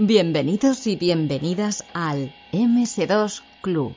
Bienvenidos y bienvenidas al MS2 Club.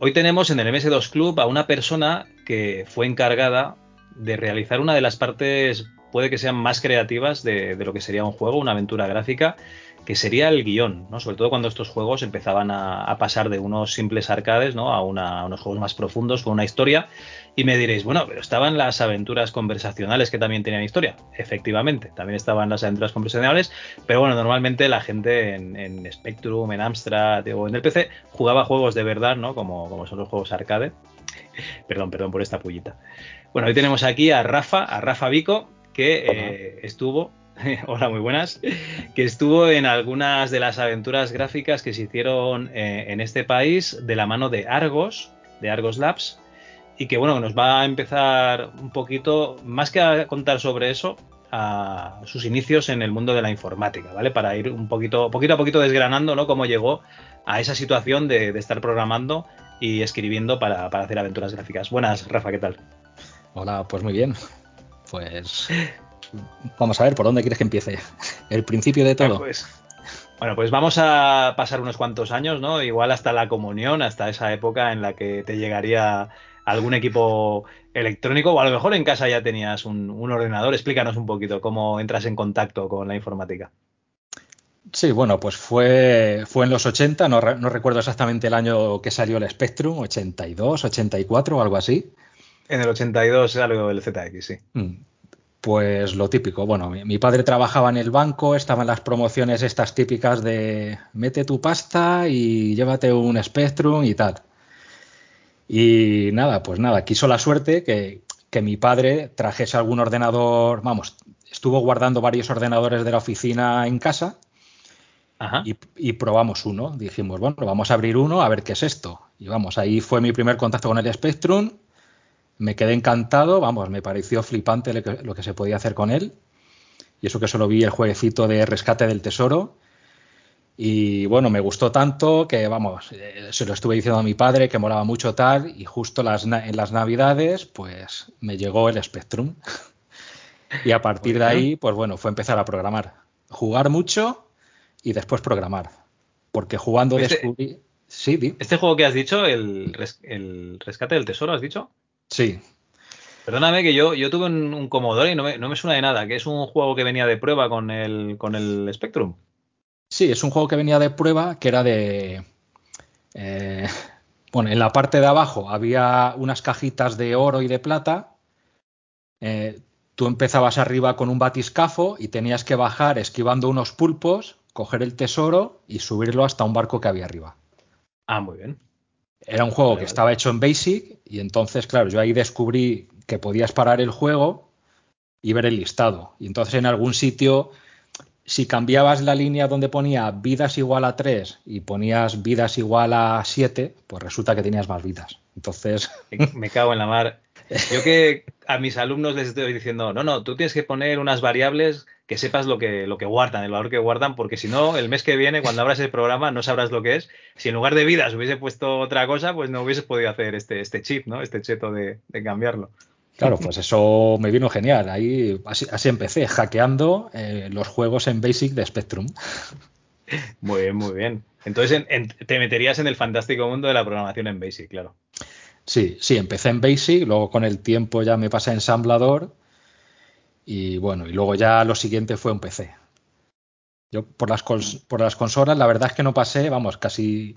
Hoy tenemos en el MS2 Club a una persona que fue encargada de realizar una de las partes, puede que sean más creativas de, lo que sería un juego, una aventura gráfica, que sería el guion, ¿no? Sobre todo cuando estos juegos empezaban a, pasar de unos simples arcades, ¿no? A, unos juegos más profundos con una historia. Y me diréis, bueno, pero estaban las aventuras conversacionales que también tenían historia. Efectivamente, también estaban las aventuras conversacionales, pero bueno, normalmente la gente en, Spectrum, en Amstrad o en el PC jugaba juegos de verdad, ¿no? Como, como son los juegos arcade. perdón, perdón por esta pullita. Bueno, hoy tenemos aquí a Rafa, a Rafa Vico, que eh, estuvo hola, muy buenas, que estuvo en algunas de las aventuras gráficas que se hicieron eh, en este país de la mano de Argos, de Argos Labs, y que bueno, nos va a empezar un poquito, más que a contar sobre eso, a sus inicios en el mundo de la informática, ¿vale? Para ir un poquito, poquito a poquito desgranando, ¿no? Cómo llegó a esa situación de, estar programando y escribiendo para, para hacer aventuras gráficas. Buenas, Rafa, ¿qué tal? Hola, pues muy bien. Pues vamos a ver por dónde quieres que empiece. El principio de todo. Pues, bueno, pues vamos a pasar unos cuantos años, ¿no? Igual hasta la comunión, hasta esa época en la que te llegaría algún equipo electrónico o a lo mejor en casa ya tenías un, ordenador. Explícanos un poquito cómo entras en contacto con la informática. Sí, bueno, pues fue, fue en los 80, no, recuerdo exactamente el año que salió el Spectrum, 82, 84 o algo así. En el 82 algo el ZX, sí. Mm. Pues lo típico. Bueno, mi, padre trabajaba en el banco, estaban las promociones estas típicas de mete tu pasta y llévate un Spectrum y tal. Y nada, pues nada, quiso la suerte que, mi padre trajese algún ordenador, vamos, estuvo guardando varios ordenadores de la oficina en casa Y, y, probamos uno. Dijimos, bueno, vamos a abrir uno a ver qué es esto. Y vamos, ahí fue mi primer contacto con el Spectrum me quedé encantado, vamos, me pareció flipante lo que, se podía hacer con él. Y eso que solo vi el jueguecito de rescate del tesoro. Y bueno, me gustó tanto que, vamos, eh, se lo estuve diciendo a mi padre que molaba mucho tal. Y justo las, en las navidades, pues me llegó el Spectrum. y a partir de ahí, pues bueno, fue empezar a programar. Jugar mucho y después programar. Porque jugando este, descubrí. Sí, Este juego que has dicho, el, el rescate del tesoro, ¿has dicho? Sí. Perdóname que yo, yo tuve un, Commodore y no me, suena de nada, que es un juego que venía de prueba con el, con el Spectrum. Sí, es un juego que venía de prueba que era de... Eh, bueno, en la parte de abajo había unas cajitas de oro y de plata. Eh, tú empezabas arriba con un batiscafo y tenías que bajar esquivando unos pulpos, coger el tesoro y subirlo hasta un barco que había arriba. Ah, muy bien. Era un juego que estaba hecho en Basic y entonces, claro, yo ahí descubrí que podías parar el juego y ver el listado. Y entonces en algún sitio, si cambiabas la línea donde ponía vidas igual a 3 y ponías vidas igual a 7, pues resulta que tenías más vidas. Entonces... Me cago en la mar. Yo que a mis alumnos les estoy diciendo, no, no, tú tienes que poner unas variables que sepas lo que, lo que guardan, el valor que guardan, porque si no, el mes que viene, cuando abras el programa, no sabrás lo que es. Si en lugar de vidas hubiese puesto otra cosa, pues no hubieses podido hacer este, este chip, ¿no? Este cheto de, cambiarlo. Claro, pues eso me vino genial. Ahí así, empecé, hackeando eh, los juegos en Basic de Spectrum. Muy bien, muy bien. Entonces te meterías en el fantástico mundo de la programación en Basic, claro. Sí, sí, empecé en Basic, luego con el tiempo ya me pasé a ensamblador y bueno, y luego ya lo siguiente fue un PC. Yo por las, por las consolas, la verdad es que no pasé, vamos, casi...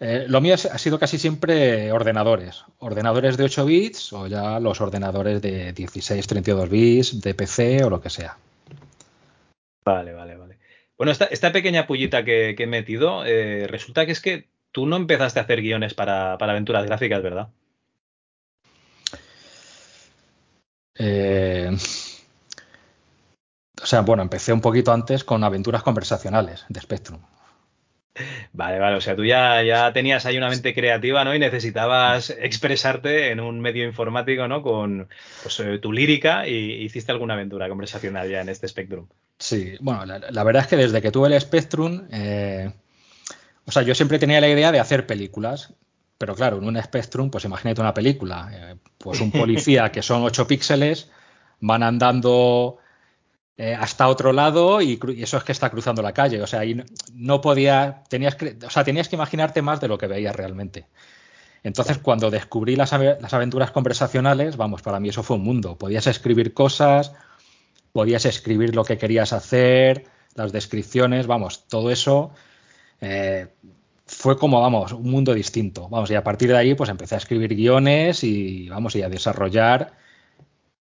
Eh, lo mío ha sido casi siempre ordenadores. Ordenadores de 8 bits o ya los ordenadores de 16, 32 bits, de PC o lo que sea. Vale, vale, vale. Bueno, esta, esta pequeña pullita que, he metido, eh, resulta que es que tú no empezaste a hacer guiones para, aventuras gráficas, ¿verdad? Eh, o sea, bueno, empecé un poquito antes con aventuras conversacionales de Spectrum. Vale, vale, o sea, tú ya, ya tenías ahí una mente creativa, ¿no? Y necesitabas expresarte en un medio informático, ¿no? Con pues, eh, tu lírica y hiciste alguna aventura conversacional ya en este Spectrum. Sí, bueno, la, verdad es que desde que tuve el Spectrum, eh, o sea, yo siempre tenía la idea de hacer películas, pero claro, en un Spectrum, pues imagínate una película, eh, pues un policía que son 8 píxeles, van andando eh, hasta otro lado y, eso es que está cruzando la calle. O sea, ahí no, podía, tenías que, o sea, tenías que imaginarte más de lo que veías realmente. Entonces, cuando descubrí las, las, aventuras conversacionales, vamos, para mí eso fue un mundo. Podías escribir cosas, podías escribir lo que querías hacer, las descripciones, vamos, todo eso eh, fue como, vamos, un mundo distinto. Vamos, y a partir de ahí, pues empecé a escribir guiones y, vamos, y a desarrollar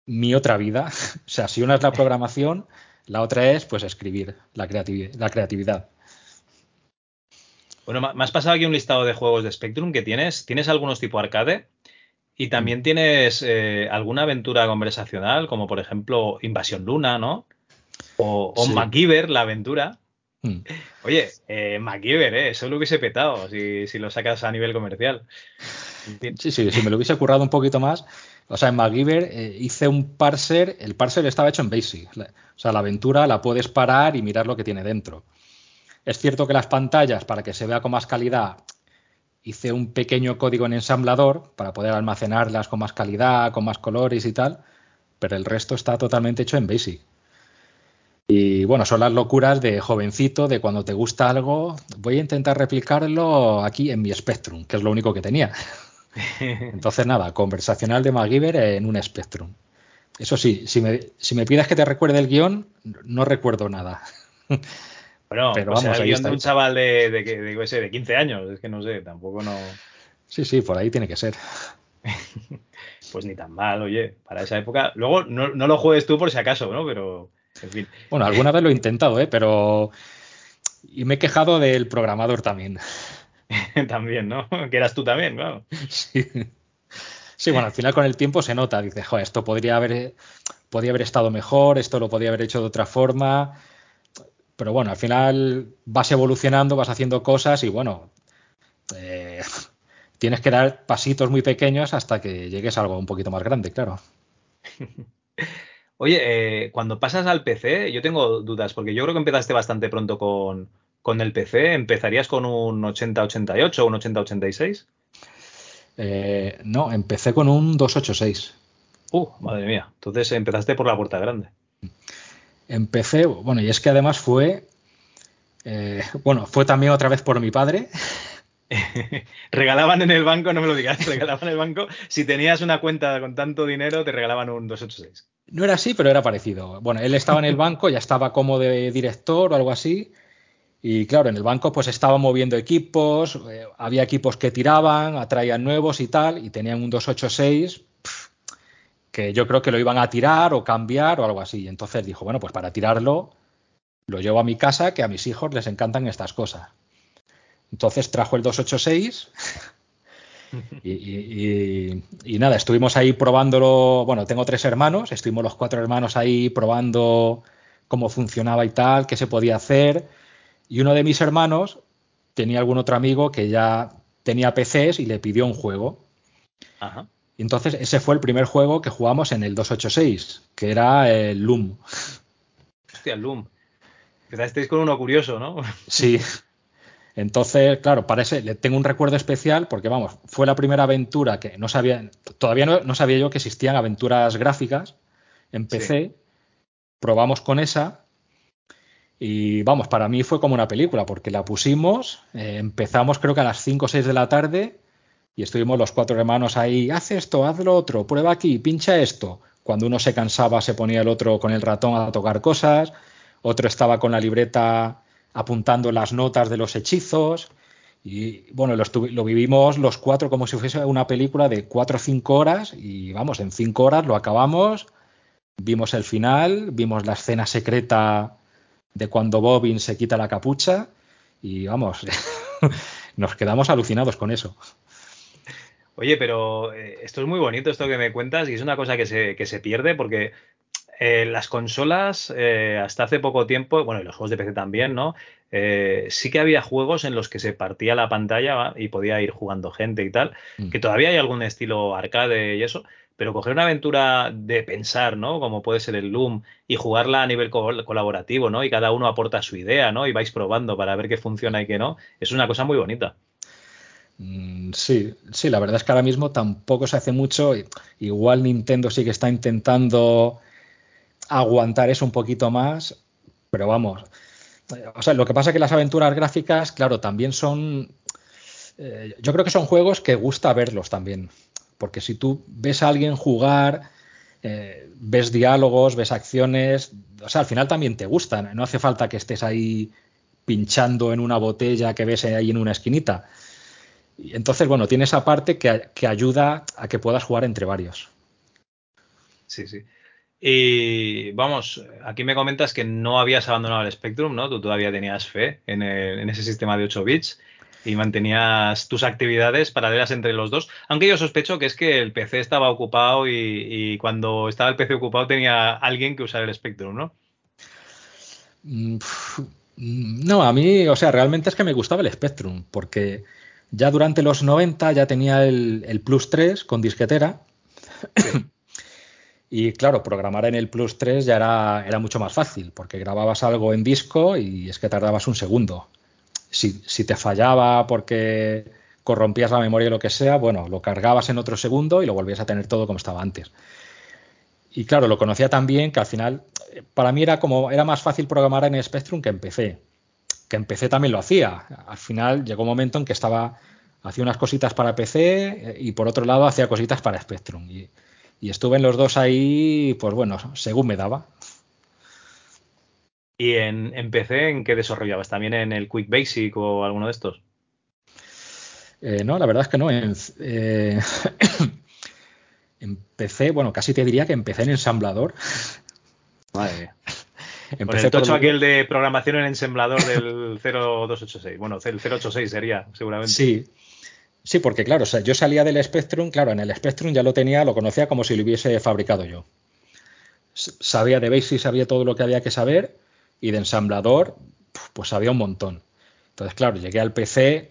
mi otra vida. O sea, si una es la programación, la otra es pues escribir, la, la creatividad. Bueno, me has pasado aquí un listado de juegos de Spectrum que tienes. Tienes algunos tipo arcade y también mm. tienes eh, alguna aventura conversacional, como por ejemplo Invasión Luna, ¿no? O, o MacGyver, la aventura. Mm. Oye, eh, MacGyver, ¿eh? eso lo hubiese petado si, si lo sacas a nivel comercial. Sí, sí, si me lo hubiese currado un poquito más, o sea, en MacGyver eh, hice un parser, el parser estaba hecho en BASIC. O sea, la aventura la puedes parar y mirar lo que tiene dentro. Es cierto que las pantallas, para que se vea con más calidad, hice un pequeño código en ensamblador para poder almacenarlas con más calidad, con más colores y tal, pero el resto está totalmente hecho en BASIC. Y bueno, son las locuras de jovencito, de cuando te gusta algo, voy a intentar replicarlo aquí en mi Spectrum, que es lo único que tenía. Entonces, nada, conversacional de MacGyver en un Spectrum. Eso sí, si me, si me pides que te recuerde el guion, no recuerdo nada. Bueno, pero pues vamos, el guion de un chaval de, de, de, de 15 años, es que no sé, tampoco no. Sí, sí, por ahí tiene que ser. pues ni tan mal, oye, para esa época. Luego no, no, lo juegues tú por si acaso, ¿no? Pero, en fin. Bueno, alguna vez lo he intentado, ¿eh? Pero. Y me he quejado del programador también. también, ¿no? Que eras tú también, claro. Sí. sí. bueno, al final con el tiempo se nota, dices, joder, esto podría haber, podría haber estado mejor, esto lo podría haber hecho de otra forma. Pero bueno, al final vas evolucionando, vas haciendo cosas y bueno, eh, tienes que dar pasitos muy pequeños hasta que llegues a algo un poquito más grande, claro. Oye, eh, cuando pasas al PC, yo tengo dudas, porque yo creo que empezaste bastante pronto con, con el PC, ¿empezarías con un 8088 o un 8086? Eh, no, empecé con un 286. Uh, madre mía. Entonces empezaste por la puerta grande. Empecé, bueno, y es que además fue, eh, bueno, fue también otra vez por mi padre. regalaban en el banco, no me lo digas, regalaban en el banco. Si tenías una cuenta con tanto dinero, te regalaban un 286. No era así, pero era parecido. Bueno, él estaba en el banco, ya estaba como de director o algo así. Y claro, en el banco pues estaba moviendo equipos, eh, había equipos que tiraban, atraían nuevos y tal, y tenían un 286 que yo creo que lo iban a tirar o cambiar o algo así. Entonces dijo, bueno, pues para tirarlo lo llevo a mi casa, que a mis hijos les encantan estas cosas. Entonces trajo el 286 y, y, nada, estuvimos ahí probándolo. Bueno, tengo tres hermanos, estuvimos los cuatro hermanos ahí probando cómo funcionaba y tal, qué se podía hacer. Y uno de mis hermanos tenía algún otro amigo que ya tenía PCs y le pidió un juego. Ajá. Y entonces ese fue el primer juego que jugamos en el 286, que era el Loom. Hostia, el Loom. Empezasteis con uno curioso, ¿no? Sí. Entonces, claro, para ese le tengo un recuerdo especial porque, vamos, fue la primera aventura que no sabía, todavía no, sabía yo que existían aventuras gráficas en PC. Probamos con esa y vamos, para mí fue como una película, porque la pusimos, eh, empezamos creo que a las 5 o 6 de la tarde y estuvimos los cuatro hermanos ahí, haz esto, haz lo otro, prueba aquí, pincha esto. Cuando uno se cansaba se ponía el otro con el ratón a tocar cosas, otro estaba con la libreta apuntando las notas de los hechizos. Y bueno, lo, lo, vivimos los cuatro como si fuese una película de cuatro o cinco horas y vamos, en cinco horas lo acabamos, vimos el final, vimos la escena secreta de cuando Bobbin se quita la capucha y vamos, nos quedamos alucinados con eso. Oye, pero eh, esto es muy bonito, esto que me cuentas, y es una cosa que se, que se pierde porque eh, las consolas, eh, hasta hace poco tiempo, bueno, y los juegos de PC también, ¿no? Eh, sí que había juegos en los que se partía la pantalla y podía ir jugando gente y tal, mm. que todavía hay algún estilo arcade y eso, pero coger una aventura de pensar, ¿no? Como puede ser el Loom y jugarla a nivel colaborativo, ¿no? Y cada uno aporta su idea, ¿no? Y vais probando para ver qué funciona y qué no, es una cosa muy bonita. Mm, sí, sí, la verdad es que ahora mismo tampoco se hace mucho. Igual Nintendo sí que está intentando aguantar eso un poquito más, pero vamos. O sea, lo que pasa es que las aventuras gráficas, claro, también son. Eh, yo creo que son juegos que gusta verlos también. Porque si tú ves a alguien jugar, eh, ves diálogos, ves acciones, o sea, al final también te gustan. No hace falta que estés ahí pinchando en una botella que ves ahí en una esquinita. Entonces, bueno, tiene esa parte que, que ayuda a que puedas jugar entre varios. Sí, sí. Y vamos, aquí me comentas que no habías abandonado el Spectrum, ¿no? Tú todavía tenías fe en, ese sistema de 8 bits y mantenías tus actividades paralelas entre los dos. Aunque yo sospecho que es que el PC estaba ocupado y, cuando estaba el PC ocupado tenía alguien que usar el Spectrum, ¿no? Mm, no, a mí, o sea, realmente es que me gustaba el Spectrum, porque ya durante los 90 ya tenía el, el Plus 3 con disquetera. Y claro, programar en el Plus 3 ya era, era, mucho más fácil, porque grababas algo en disco y es que tardabas un segundo. Si, si, te fallaba porque corrompías la memoria o lo que sea, bueno, lo cargabas en otro segundo y lo volvías a tener todo como estaba antes. Y claro, lo conocía tan bien que al final, para mí era como, era más fácil programar en Spectrum que en PC. Que en PC también lo hacía. Al final llegó un momento en que estaba, hacía unas cositas para PC y por otro lado hacía cositas para Spectrum. Y, y estuve en los dos ahí, pues bueno, según me daba. ¿Y en, PC en qué desarrollabas? ¿También en el Quick Basic o alguno de estos? Eh, no, la verdad es que no. En, eh, PC, bueno, casi te diría que empecé en ensamblador. Madre Empecé Con el aquel de programación en ensamblador del 0286. Bueno, el 086 sería, seguramente. Sí, Sí, porque claro, o sea, yo salía del Spectrum, claro, en el Spectrum ya lo tenía, lo conocía como si lo hubiese fabricado yo. Sabía de Basic, sabía todo lo que había que saber y de ensamblador, pues sabía un montón. Entonces, claro, llegué al PC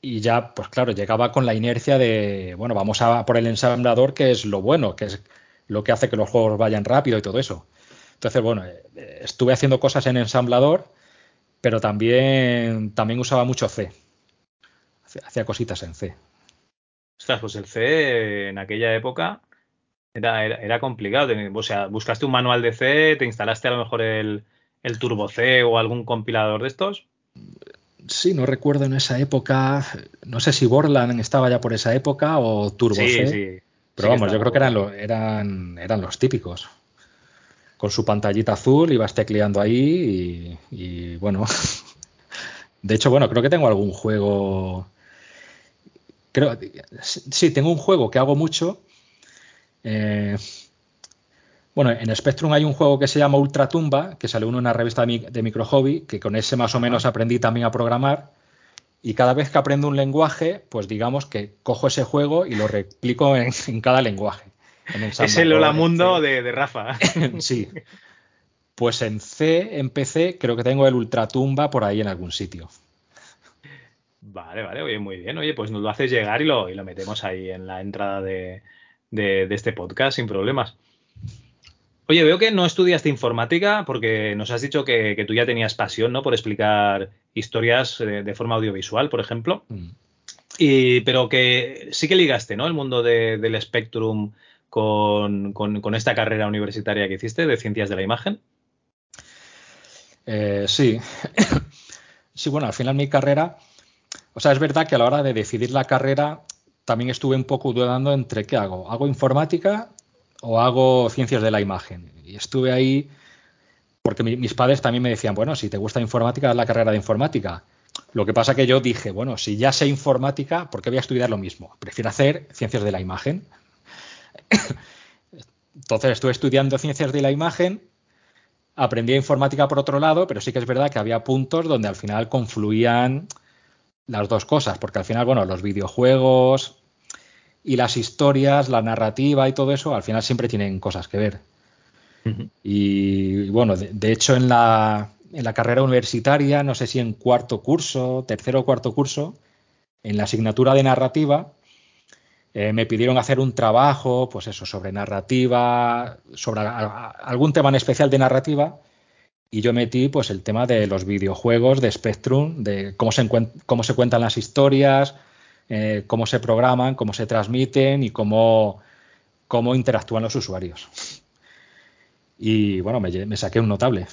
y ya, pues claro, llegaba con la inercia de, bueno, vamos a por el ensamblador, que es lo bueno, que es lo que hace que los juegos vayan rápido y todo eso. Entonces, bueno, eh, estuve haciendo cosas en ensamblador, pero también, también usaba mucho C hacía cositas en C. Ostras, pues el C en aquella época era, era, complicado. O sea, buscaste un manual de C, te instalaste a lo mejor el, el Turbo C o algún compilador de estos. Sí, no recuerdo en esa época. No sé si Borland estaba ya por esa época o Turbo C. Sí. Pero vamos, yo creo que eran, eran, eran los típicos. Con su pantallita azul ibas tecleando ahí y, y bueno. De hecho, bueno, creo que tengo algún juego creo, sí, tengo un juego que hago mucho. Eh, bueno, en Spectrum hay un juego que se llama Ultratumba, que salió en una revista de, micro hobby, que con ese más o menos aprendí también a programar. Y cada vez que aprendo un lenguaje, pues digamos que cojo ese juego y lo replico en, cada lenguaje. es el Hola Mundo de, de Rafa. sí. Pues en C, en PC, creo que tengo el Ultratumba por ahí en algún sitio. Vale, vale, oye, muy bien. Oye, pues nos lo haces llegar y lo, y lo metemos ahí en la entrada de, este podcast sin problemas. Oye, veo que no estudiaste informática porque nos has dicho que, tú ya tenías pasión, ¿no? Por explicar historias de, forma audiovisual, por ejemplo. Mm. Y, pero que sí que ligaste, ¿no? El mundo del Spectrum con, con, esta carrera universitaria que hiciste de ciencias de la imagen. Eh, sí. sí, bueno, al final mi carrera o sea, es verdad que a la hora de decidir la carrera también estuve un poco dudando entre qué hago. ¿Hago informática o hago ciencias de la imagen? Y estuve ahí porque mis padres también me decían, bueno, si te gusta informática, haz la carrera de informática. Lo que pasa que yo dije, bueno, si ya sé informática, ¿por qué voy a estudiar lo mismo? Prefiero hacer ciencias de la imagen. Entonces estuve estudiando ciencias de la imagen, aprendí informática por otro lado, pero sí que es verdad que había puntos donde al final confluían las dos cosas, porque al final, bueno, los videojuegos y las historias, la narrativa y todo eso, al final siempre tienen cosas que ver. Y bueno, de, hecho en la, en la carrera universitaria, no sé si en cuarto curso, tercero o cuarto curso, en la asignatura de narrativa, eh, me pidieron hacer un trabajo, pues eso, sobre narrativa, sobre algún tema en especial de narrativa, y yo metí pues el tema de los videojuegos de Spectrum, de cómo se, cómo se cuentan las historias, eh, cómo se programan, cómo se transmiten y cómo, cómo interactúan los usuarios. Y bueno, me, saqué un notable.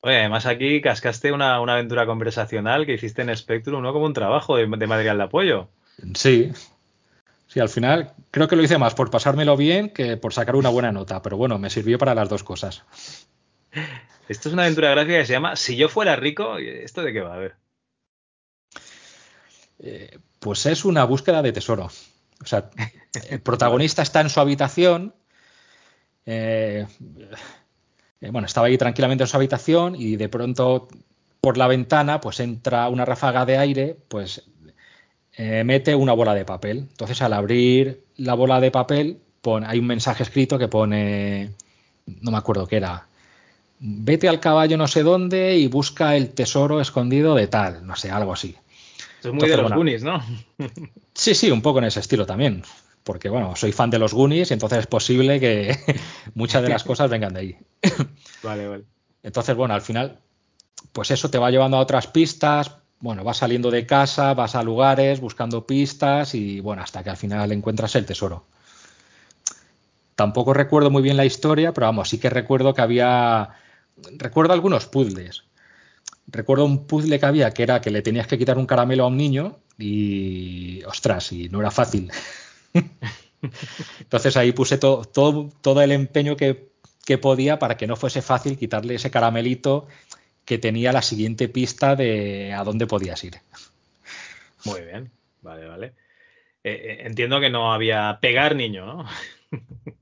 Oye, además aquí cascaste una, aventura conversacional que hiciste en Spectrum, ¿no? Como un trabajo de, material de apoyo. Sí. Sí, al final creo que lo hice más por pasármelo bien que por sacar una buena nota, pero bueno, me sirvió para las dos cosas. Esto es una aventura gráfica que se llama Si yo fuera rico, ¿esto de qué va? A ver. Eh, pues es una búsqueda de tesoro. O sea, el protagonista está en su habitación. Eh, eh, bueno, estaba ahí tranquilamente en su habitación y de pronto por la ventana pues entra una ráfaga de aire, pues mete una bola de papel. Entonces al abrir la bola de papel hay un mensaje escrito que pone, no me acuerdo qué era, vete al caballo no sé dónde y busca el tesoro escondido de tal, no sé, algo así. es muy de los Goonies, ¿no? sí, sí, un poco en ese estilo también. Porque, bueno, soy fan de los Goonies y entonces es posible que muchas de las cosas vengan de ahí. vale, vale. Entonces, bueno, al final, pues eso te va llevando a otras pistas. Bueno, vas saliendo de casa, vas a lugares buscando pistas y, bueno, hasta que al final encuentras el tesoro. Tampoco recuerdo muy bien la historia, pero vamos, sí que recuerdo que había recuerdo algunos puzzles. Recuerdo un puzzle que había que era que le tenías que quitar un caramelo a un niño y, ostras, y no era fácil. Entonces ahí puse todo, todo, el empeño que, podía para que no fuese fácil quitarle ese caramelito que tenía la siguiente pista de a dónde podías ir. Muy bien, vale, vale. Eh, eh, entiendo que no había pegar niño, ¿no?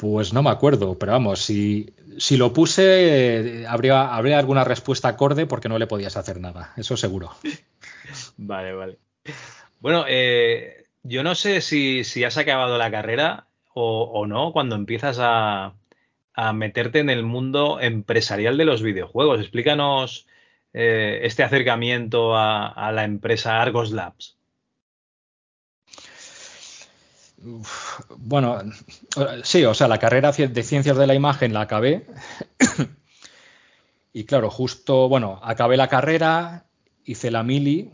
Pues no me acuerdo, pero vamos, si, si lo puse, habría, habría alguna respuesta acorde porque no le podías hacer nada, eso seguro. Vale, vale. Bueno, eh, yo no sé si, has acabado la carrera o, no cuando empiezas a, meterte en el mundo empresarial de los videojuegos. Explícanos eh, este acercamiento a la empresa Argos Labs bueno, sí, o sea, la carrera de ciencias de la imagen la acabé. y claro, justo, bueno, acabé la carrera, hice la mili.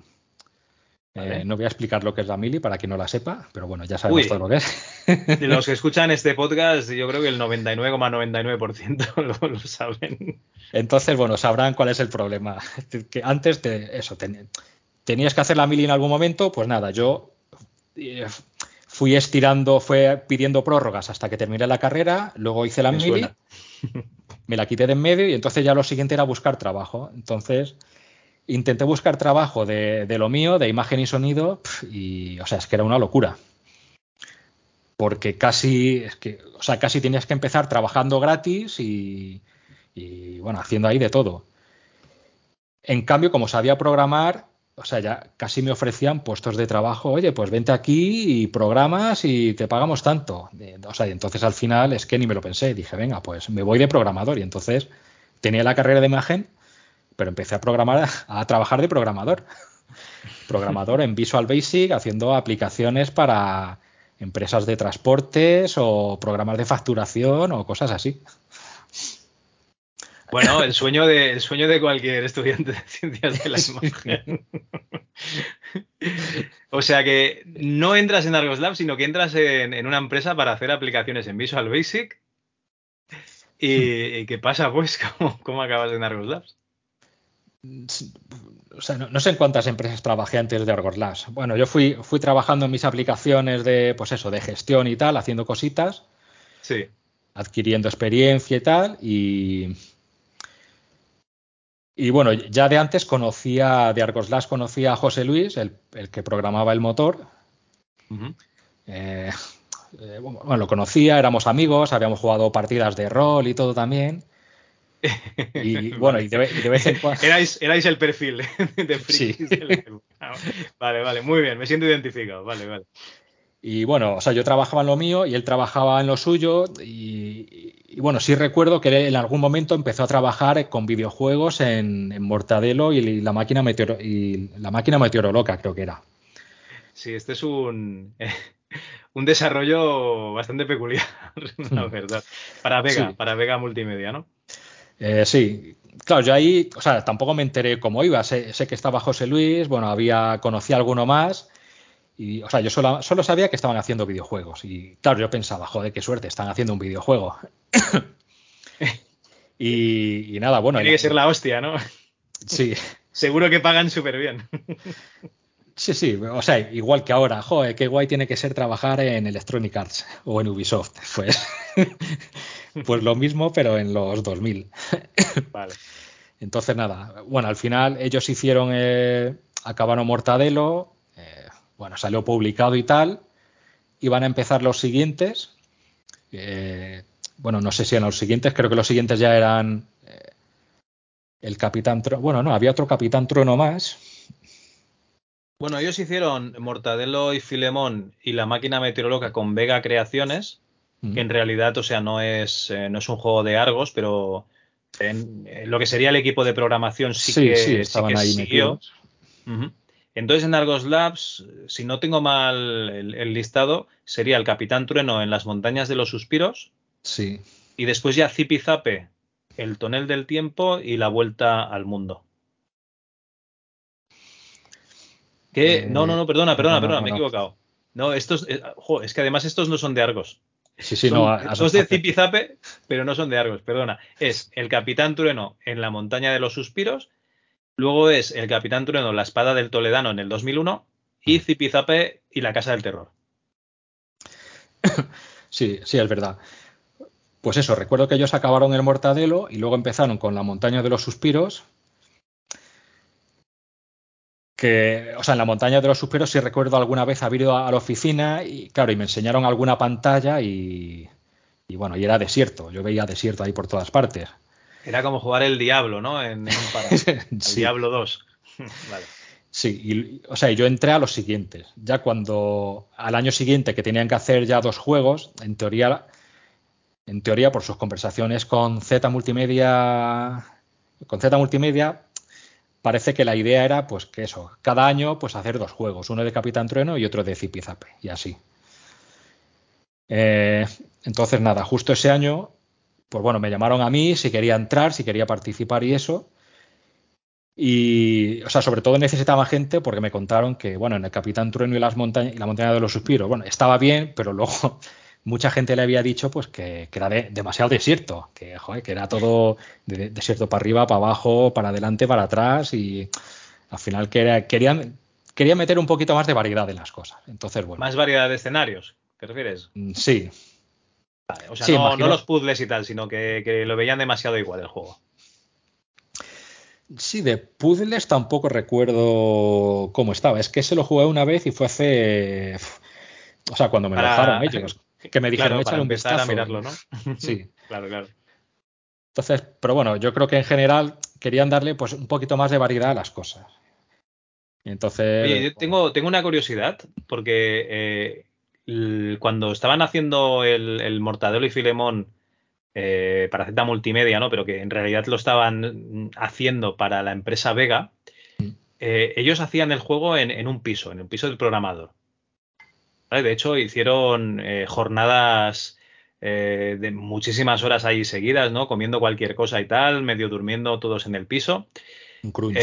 Eh, no voy a explicar lo que es la mili para quien no la sepa, pero bueno, ya sabemos todo lo que es. los que escuchan este podcast, yo creo que el 99,99% lo, saben. Entonces, bueno, sabrán cuál es el problema. Que antes de eso, tenías que hacer la mili en algún momento, pues nada, yo eh, fui estirando, fue pidiendo prórrogas hasta que terminé la carrera, luego hice la mili, me la quité de en medio y entonces ya lo siguiente era buscar trabajo. Entonces intenté buscar trabajo de, lo mío, de imagen y sonido, y o sea, es que era una locura. Porque casi, es que, o sea, casi tenías que empezar trabajando gratis y, y bueno, haciendo ahí de todo. En cambio, como sabía programar, o sea, ya casi me ofrecían puestos de trabajo, oye, pues vente aquí y programas y te pagamos tanto. O sea, y entonces al final es que ni me lo pensé, dije, venga, pues me voy de programador y entonces tenía la carrera de imagen, pero empecé a programar, a trabajar de programador. Programador en Visual Basic, haciendo aplicaciones para empresas de transportes o programas de facturación o cosas así. Bueno, el sueño de, el sueño de cualquier estudiante de ciencias de la imagen. o sea que no entras en Argos Labs, sino que entras en, una empresa para hacer aplicaciones en Visual Basic. ¿Y, qué pasa, pues? ¿Cómo, acabas en Argos Labs? O sea, no, sé en cuántas empresas trabajé antes de Argos Labs. Bueno, yo fui, fui trabajando en mis aplicaciones de, pues eso, de gestión y tal, haciendo cositas. Sí. Adquiriendo experiencia y tal. Y, y bueno, ya de antes conocía, de Argos Las conocía a José Luis, el, que programaba el motor. Eh, eh, bueno, lo conocía, éramos amigos, habíamos jugado partidas de rol y todo también. Y bueno, y de, vez en cuando. Erais, el perfil de free. Sí. Vale, vale, muy bien, me siento identificado. Vale, vale. Y bueno, o sea, yo trabajaba en lo mío y él trabajaba en lo suyo. Y, bueno, sí recuerdo que él en algún momento empezó a trabajar con videojuegos en, Mortadelo y la máquina meteoro, y la máquina meteoroloca, creo que era. Sí, este es un, un desarrollo bastante peculiar, la hmm. verdad. Para Vega, para Vega Multimedia, ¿no? Eh, sí, claro, yo ahí, o sea, tampoco me enteré cómo iba. Sé, sé que estaba José Luis, bueno, había conocí a alguno más y, o sea, yo solo, solo, sabía que estaban haciendo videojuegos. Y claro, yo pensaba, joder, qué suerte, están haciendo un videojuego. y, nada, bueno. Tiene que ser la hostia, ¿no? Sí. Seguro que pagan súper bien. Sí, sí, o sea, igual que ahora, joder, qué guay tiene que ser trabajar en Electronic Arts o en Ubisoft. Pues, pues lo mismo, pero en los 2000. Vale. Entonces, nada, bueno, al final ellos hicieron, eh, acabaron Mortadelo, bueno, salió publicado y tal. Iban a empezar los siguientes. Eh, bueno, no sé si eran los siguientes, creo que los siguientes ya eran eh, el Capitán Trueno. Bueno, no, había otro Capitán Trueno más. Bueno, ellos hicieron Mortadelo y Filemón y la máquina meteorológica con Vega Creaciones, mm. que en realidad, o sea, no es, eh, no es un juego de Argos, pero en, lo que sería el equipo de programación sí, que, sí, estaban ahí siguió. Entonces en Argos Labs, si no tengo mal el, listado, sería el Capitán Trueno en las montañas de los suspiros. Sí. Y después ya Zipizape, el tonel del tiempo y la vuelta al mundo. ¿Qué? Eh, no, no, no, perdona, perdona, perdona, me he equivocado. No, estos, eh, es que además estos no son de Argos. Sí, sí, no. Son de Zipizape, pero no son de Argos, perdona. Es el Capitán Trueno en la montaña de los suspiros Luego es El Capitán Trueno, La Espada del Toledano en el 2001 y mm. Zipizape y La Casa del Terror. Sí, sí, es verdad. Pues eso, recuerdo que ellos acabaron el Mortadelo y luego empezaron con La Montaña de los Suspiros. Que, o sea, en la Montaña de los Suspiros sí recuerdo alguna vez haber ido a la oficina y, claro, y me enseñaron alguna pantalla y, y bueno, y era desierto. Yo veía desierto ahí por todas partes. Era como jugar el Diablo, ¿no? En, un El Diablo 2. vale. Sí, y, o sea, yo entré a los siguientes. Ya cuando al año siguiente que tenían que hacer ya dos juegos, en teoría, en teoría por sus conversaciones con Z Multimedia, con Z Multimedia, parece que la idea era, pues que eso, cada año, pues hacer dos juegos, uno de Capitán Trueno y otro de Zipizape, y así. Eh, entonces nada, justo ese año pues bueno, me llamaron a mí si quería entrar, si quería participar y eso. Y, o sea, sobre todo necesitaba gente porque me contaron que, bueno, en el Capitán Trueno y, las montañas, y la montaña de los suspiros, bueno, estaba bien, pero luego mucha gente le había dicho pues que, era demasiado desierto, que, joder, que era todo desierto para arriba, para abajo, para adelante, para atrás y al final que querían, querían meter un poquito más de variedad en las cosas. Entonces, bueno. Más variedad de escenarios, ¿te refieres? Mm, o sea, no, los puzzles y tal, sino que, lo veían demasiado igual el juego. Sí, de puzzles tampoco recuerdo cómo estaba. Es que se lo jugué una vez y fue hace. O sea, cuando me lo dejaron ellos. Que me dijeron, claro, un vistazo. A mirarlo, ¿no? Sí. claro, claro. Entonces, pero bueno, yo creo que en general querían darle pues un poquito más de variedad a las cosas. entonces. Oye, yo tengo, tengo una curiosidad, porque eh, cuando estaban haciendo el, Mortadelo y Filemón eh, para Z Multimedia, ¿no? Pero que en realidad lo estaban haciendo para la empresa Vega. Mm. Eh, ellos hacían el juego en, un piso, en el piso del programador. De hecho, hicieron eh, jornadas de muchísimas horas ahí seguidas, ¿no? Comiendo cualquier cosa y tal, medio durmiendo todos en el piso. Un crunch.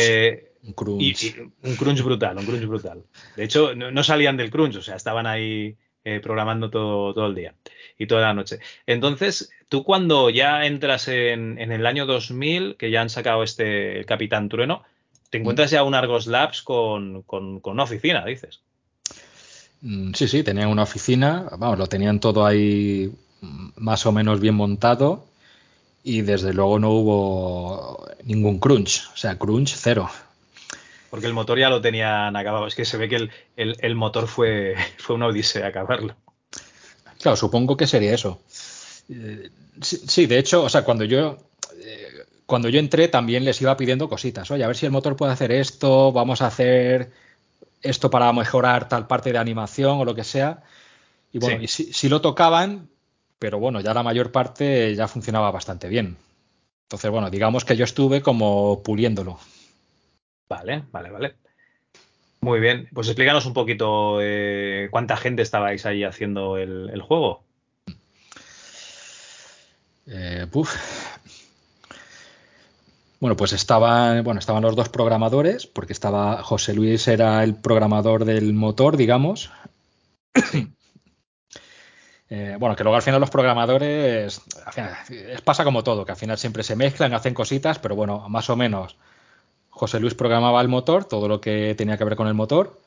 un crunch. un crunch brutal, un crunch brutal. De hecho, no, salían del crunch, o sea, estaban ahí eh, programando todo, todo el día y toda la noche. Entonces, tú cuando ya entras en, el año 2000, que ya han sacado este Capitán Trueno, te encuentras ya un Argos Labs con, una oficina, dices. Mm, sí, sí, tenían una oficina, vamos, lo tenían todo ahí más o menos bien montado y desde luego no hubo ningún crunch, o sea, crunch cero porque el motor ya lo tenían acabado. Es que se ve que el, motor fue, fue una odisea acabarlo. Claro, supongo que sería eso. Eh, sí, de hecho, o sea, cuando yo eh, cuando yo entré también les iba pidiendo cositas. Oye, a ver si el motor puede hacer esto, vamos a hacer esto para mejorar tal parte de animación o lo que sea. Y bueno, y sí, lo tocaban, pero bueno, ya la mayor parte ya funcionaba bastante bien. Entonces, bueno, digamos que yo estuve como puliéndolo. Vale, vale, vale. Muy bien, pues explícanos un poquito eh, cuánta gente estabais ahí haciendo el, juego. Eh, bueno, pues estaban, bueno, estaban los dos programadores, porque estaba José Luis era el programador del motor, digamos. Eh, bueno, que luego al final los programadores, pasa como todo, que al final siempre se mezclan, hacen cositas, pero bueno, más o menos José Luis programaba el motor, todo lo que tenía que ver con el motor.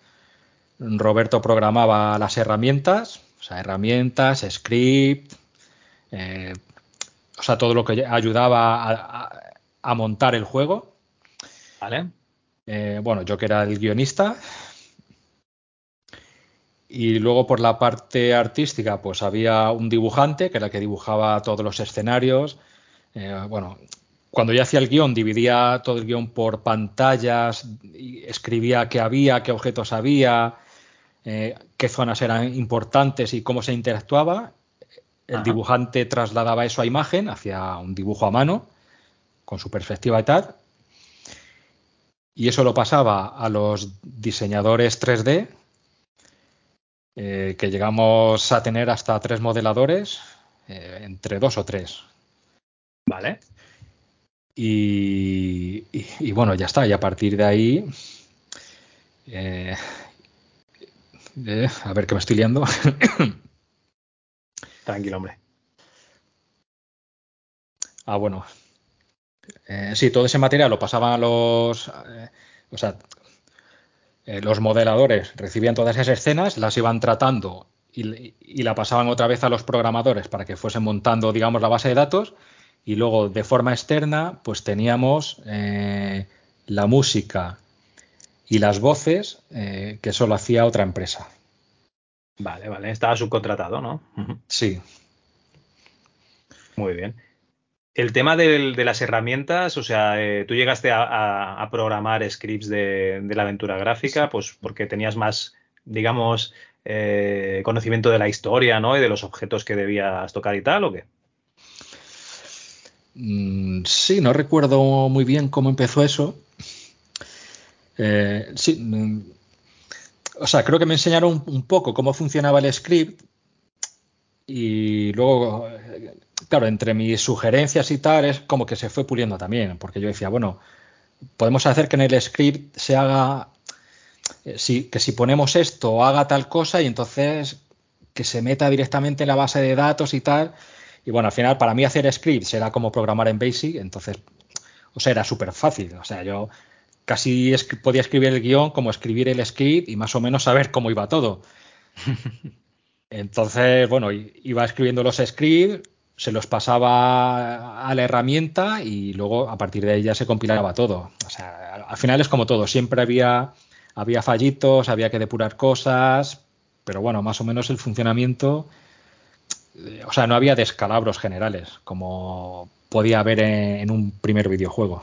Roberto programaba las herramientas, o sea, herramientas, script, eh, o sea, todo lo que ayudaba a, montar el juego. Vale. Eh, bueno, yo que era el guionista, y luego por la parte artística, pues había un dibujante que era el que dibujaba todos los escenarios. Eh, bueno, cuando yo hacía el guion, dividía todo el guion por pantallas, y escribía qué había, qué objetos había, eh, qué zonas eran importantes y cómo se interactuaba. El dibujante trasladaba eso a imagen, hacía un dibujo a mano, con su perspectiva y tal. Y eso lo pasaba a los diseñadores 3D, eh, que llegamos a tener hasta tres modeladores, eh, entre dos o tres. Vale. Y, bueno, ya está. Y a partir de ahí. Eh, a ver que me estoy liando. Tranquilo, hombre. Ah, bueno. sí, todo ese material lo pasaban a los. o sea, eh, los modeladores recibían todas esas escenas, las iban tratando y, la pasaban otra vez a los programadores para que fuesen montando, digamos, la base de datos. Y luego, de forma externa, pues teníamos eh, la música y las voces, eh, que eso lo hacía otra empresa. Vale, vale, estaba subcontratado, ¿no? Sí. Muy bien. El tema de las herramientas, o sea, eh, tú llegaste a, programar scripts de, la aventura gráfica, pues porque tenías más, digamos, eh, conocimiento de la historia, ¿no? Y de los objetos que debías tocar y tal, ¿o qué? Mm, sí, no recuerdo muy bien cómo empezó eso. Eh, sí, mm, o sea, creo que me enseñaron un poco cómo funcionaba el script y luego claro, entre mis sugerencias y tal, es como que se fue puliendo también, porque yo decía, bueno, podemos hacer que en el script se haga, eh, que si ponemos esto haga tal cosa y entonces que se meta directamente en la base de datos y tal. Y bueno, al final para mí hacer scripts era como programar en Basic, entonces, o sea, era súper fácil. O sea, yo casi podía escribir el guion como escribir el script y más o menos saber cómo iba todo. Entonces, bueno, iba escribiendo los scripts, se los pasaba a la herramienta y luego a partir de ahí ya se compilaba todo. O sea, al final es como todo, siempre había, había fallitos, había que depurar cosas, pero bueno, más o menos el funcionamiento, o sea, no había descalabros generales, como podía haber en, un primer videojuego.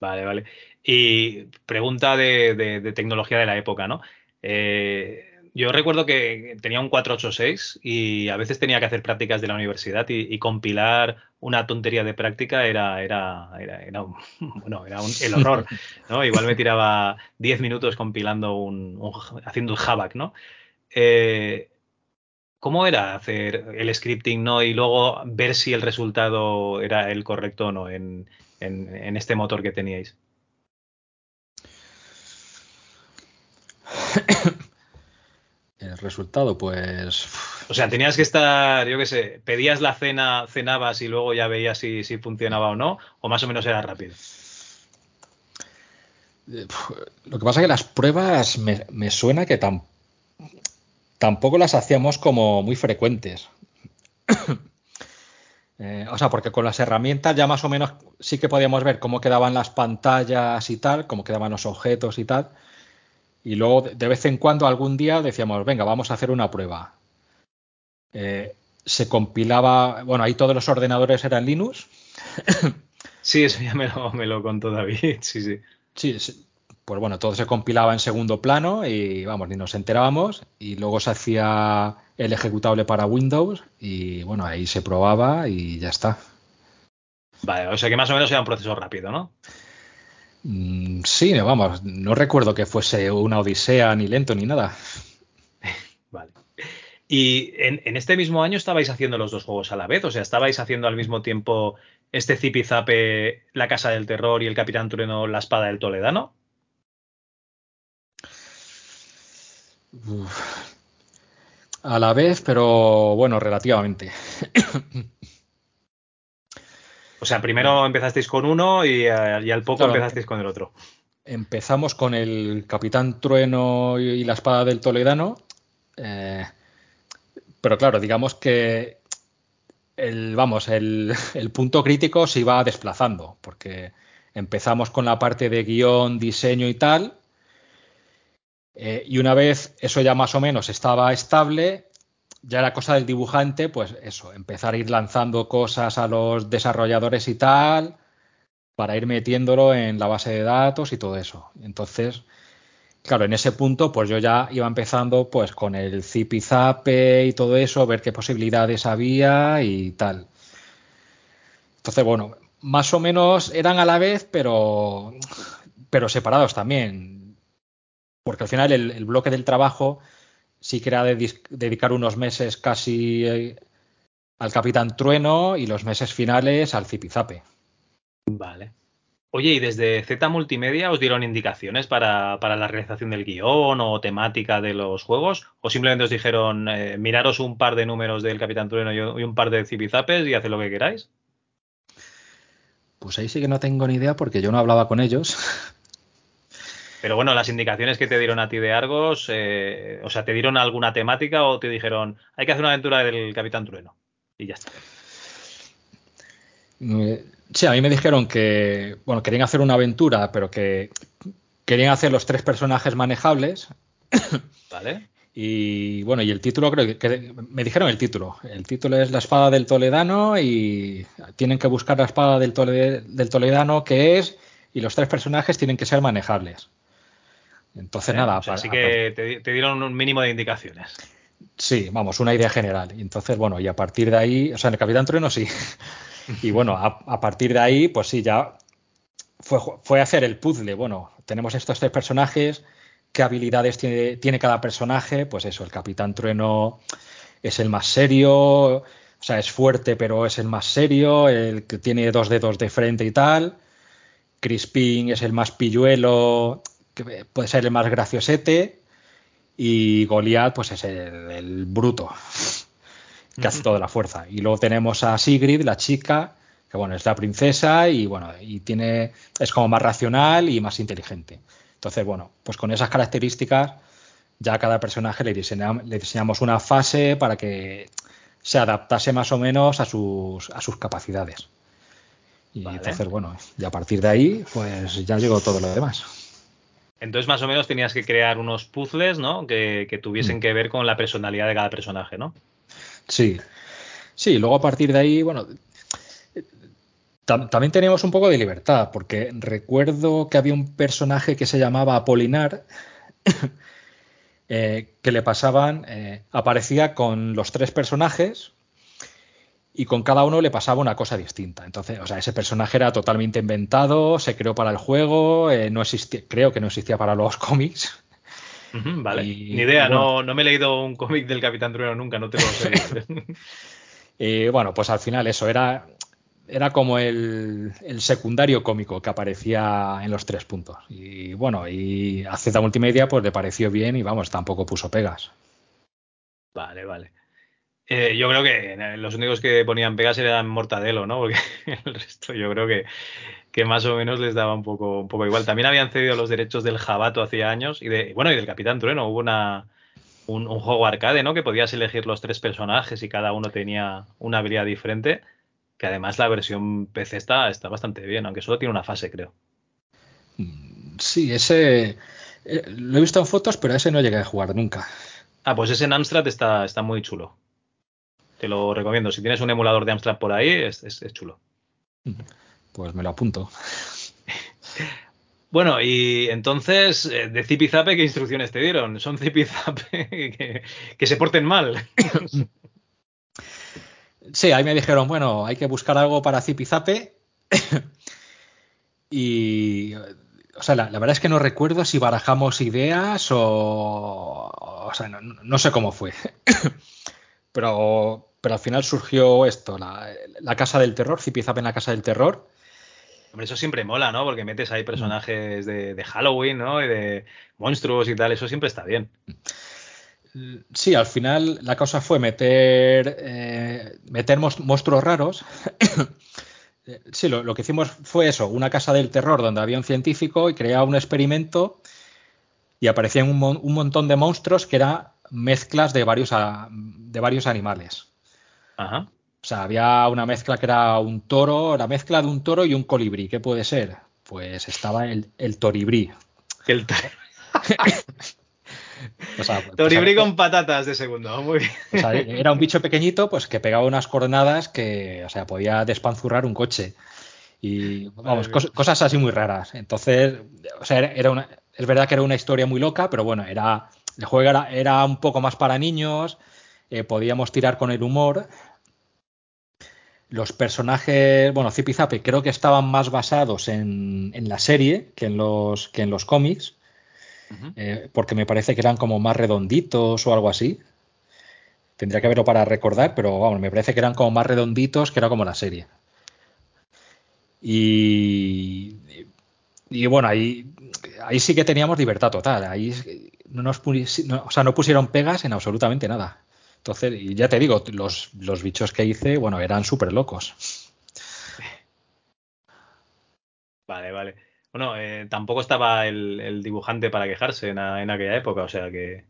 Vale, vale. Y pregunta de, de tecnología de la época, ¿no? Eh, yo recuerdo que tenía un 486 y a veces tenía que hacer prácticas de la universidad y, compilar una tontería de práctica era, era, era, un, bueno, era el horror, ¿no? Igual me tiraba 10 minutos compilando un, haciendo un Javac, ¿no? Eh, ¿Cómo era hacer el scripting, ¿no? Y luego ver si el resultado era el correcto o no en, en este motor que teníais. El resultado, pues. O sea, tenías que estar, yo qué sé, pedías la cena, cenabas y luego ya veías si, funcionaba o no, o más o menos era rápido. Lo que pasa es que las pruebas me, suena que tampoco las hacíamos como muy frecuentes. Eh, o sea, porque con las herramientas ya más o menos sí que podíamos ver cómo quedaban las pantallas y tal, cómo quedaban los objetos y tal. Y luego de vez en cuando, algún día, decíamos, venga, vamos a hacer una prueba. Eh, se compilaba, bueno, ahí todos los ordenadores eran Linux. Sí, eso ya me lo, contó David, sí, sí. Sí, pues bueno, todo se compilaba en segundo plano y vamos, ni nos enterábamos y luego se hacía el ejecutable para Windows y bueno, ahí se probaba y ya está. Vale, o sea que más o menos era un proceso rápido, ¿no? Mm, sí, vamos, no recuerdo que fuese una odisea ni lento ni nada. vale. Y en, este mismo año estabais haciendo los dos juegos a la vez, o sea, estabais haciendo al mismo tiempo este Zipizape, La Casa del Terror y el Capitán Trueno, La Espada del Toledano. A la vez, pero bueno, relativamente. o sea, primero empezasteis con uno y, eh, al poco empezasteis con el otro. Empezamos con el Capitán Trueno y la Espada del Toledano. Eh, pero claro, digamos que el, vamos, el, punto crítico se iba desplazando, porque empezamos con la parte de guion, diseño y tal, eh, y una vez eso ya más o menos estaba estable, ya era cosa del dibujante, pues eso, empezar a ir lanzando cosas a los desarrolladores y tal, para ir metiéndolo en la base de datos y todo eso. Entonces, claro, en ese punto, pues yo ya iba empezando pues con el zipizape y todo eso, ver qué posibilidades había y tal. Entonces, bueno, más o menos eran a la vez, pero, pero separados también. Porque al final el, bloque del trabajo sí que era dedicar unos meses casi eh, al Capitán Trueno y los meses finales al zipizape. Vale. Oye, ¿y desde Z Multimedia os dieron indicaciones para, la realización del guion o temática de los juegos? ¿O simplemente os dijeron, eh, miraros un par de números del Capitán Trueno y un par de zipizapes y haced lo que queráis? Pues ahí sí que no tengo ni idea porque yo no hablaba con ellos. Pero bueno, las indicaciones que te dieron a ti de Argos, eh, o sea, ¿te dieron alguna temática o te dijeron, hay que hacer una aventura del Capitán Trueno? Y ya está. Eh, Sí, a mí me dijeron que, bueno, querían hacer una aventura, pero que querían hacer los tres personajes manejables. Vale. Y bueno, y el título creo que, me dijeron el título. El título es La espada del Toledano y tienen que buscar la espada del, del Toledano que es y los tres personajes tienen que ser manejables. Entonces nada. así que te, te, dieron un mínimo de indicaciones. Sí, vamos, una idea general. Entonces bueno, y a partir de ahí, o sea, en el Capitán Trueno sí. Y bueno, a, partir de ahí, pues sí, ya fue, fue hacer el puzzle. Bueno, tenemos estos tres personajes, qué habilidades tiene, tiene cada personaje. Pues eso, el Capitán Trueno es el más serio, o sea, es fuerte, pero es el más serio, el que tiene dos dedos de frente y tal. Crispin es el más pilluelo, que puede ser el más graciosete. Y Goliath, pues es el, el bruto que hace toda la fuerza. Y luego tenemos a Sigrid, la chica, que bueno, es la princesa y bueno, y tiene, es como más racional y más inteligente. Entonces, bueno, pues con esas características, ya a cada personaje le, diseñamos, le diseñamos una fase para que se adaptase más o menos a sus, a sus capacidades. Y entonces, bueno, y a partir de ahí, pues ya llegó todo lo demás. Entonces, más o menos tenías que crear unos puzzles, ¿no? Que, que tuviesen mm. que ver con la personalidad de cada personaje, ¿no? Sí, sí, luego a partir de ahí, bueno, también teníamos un poco de libertad, porque recuerdo que había un personaje que se llamaba Apolinar, eh, que le pasaban, eh, aparecía con los tres personajes y con cada uno le pasaba una cosa distinta. Entonces, o sea, ese personaje era totalmente inventado, se creó para el juego, eh, no existía, creo que no existía para los cómics vale. Ni idea, no, no, me he leído un cómic del Capitán Trueno nunca, no te lo sé. y bueno, pues al final eso era, era como el, secundario cómico que aparecía en los tres puntos. Y bueno, y a Z Multimedia pues le pareció bien y vamos, tampoco puso pegas. Vale, vale. Eh, yo creo que los únicos que ponían pegas eran Mortadelo, ¿no? Porque el resto yo creo que que más o menos les daba un poco, un poco igual. También habían cedido los derechos del Jabato hacía años y de, bueno, y del Capitán Trueno. Hubo una, un, juego arcade, ¿no? Que podías elegir los tres personajes y cada uno tenía una habilidad diferente. Que además la versión PC está, está bastante bien, aunque solo tiene una fase, creo. Mm, sí, ese eh, lo he visto en fotos, pero ese no llegué a jugar nunca. Ah, pues ese en Amstrad está, está muy chulo. Te lo recomiendo. Si tienes un emulador de Amstrad por ahí, es, es chulo. Pues me lo apunto. Bueno, y entonces, eh, de Zipizape, ¿qué instrucciones te dieron? Son Zipizape que, que se porten mal. Sí, ahí me dijeron, bueno, hay que buscar algo para Zipizape. y, o sea, la, verdad es que no recuerdo si barajamos ideas o, o sea, no, sé cómo fue. pero, pero al final surgió esto, la, la Casa del Terror, Zipizape en la Casa del Terror. Hombre, eso siempre mola, ¿no? Porque metes ahí personajes de, de Halloween, ¿no? Y de monstruos y tal, eso siempre está bien. Sí, al final la cosa fue meter, eh, meter monstruos raros. sí, lo, que hicimos fue eso, una casa del terror donde había un científico y creaba un experimento y aparecían un, un montón de monstruos que eran mezclas de varios, de varios animales. Ajá. O sea, había una mezcla que era un toro, la mezcla de un toro y un colibrí. ¿Qué puede ser? Pues estaba el, el toribrí. El Toribrí con patatas de segundo, muy bien. era un bicho pequeñito, pues que pegaba unas coordenadas que, o sea, podía despanzurrar un coche. Y vamos, cosas así muy raras. Entonces, o sea, era una, es verdad que era una historia muy loca, pero bueno, era, el juego era, era un poco más para niños, eh, podíamos tirar con el humor. Los personajes, bueno, Zipizape creo que estaban más basados en, en la serie que en los, que en los cómics. Eh, porque me parece que eran como más redonditos o algo así. Tendría que verlo para recordar, pero vamos, me parece que eran como más redonditos que era como la serie. Y, y bueno, ahí, ahí sí que teníamos libertad total. Ahí no nos o sea, no pusieron pegas en absolutamente nada. Entonces, y ya te digo, los, los bichos que hice, bueno, eran súper locos. Vale, vale. Bueno, eh, tampoco estaba el, dibujante para quejarse en, aquella época, o sea que,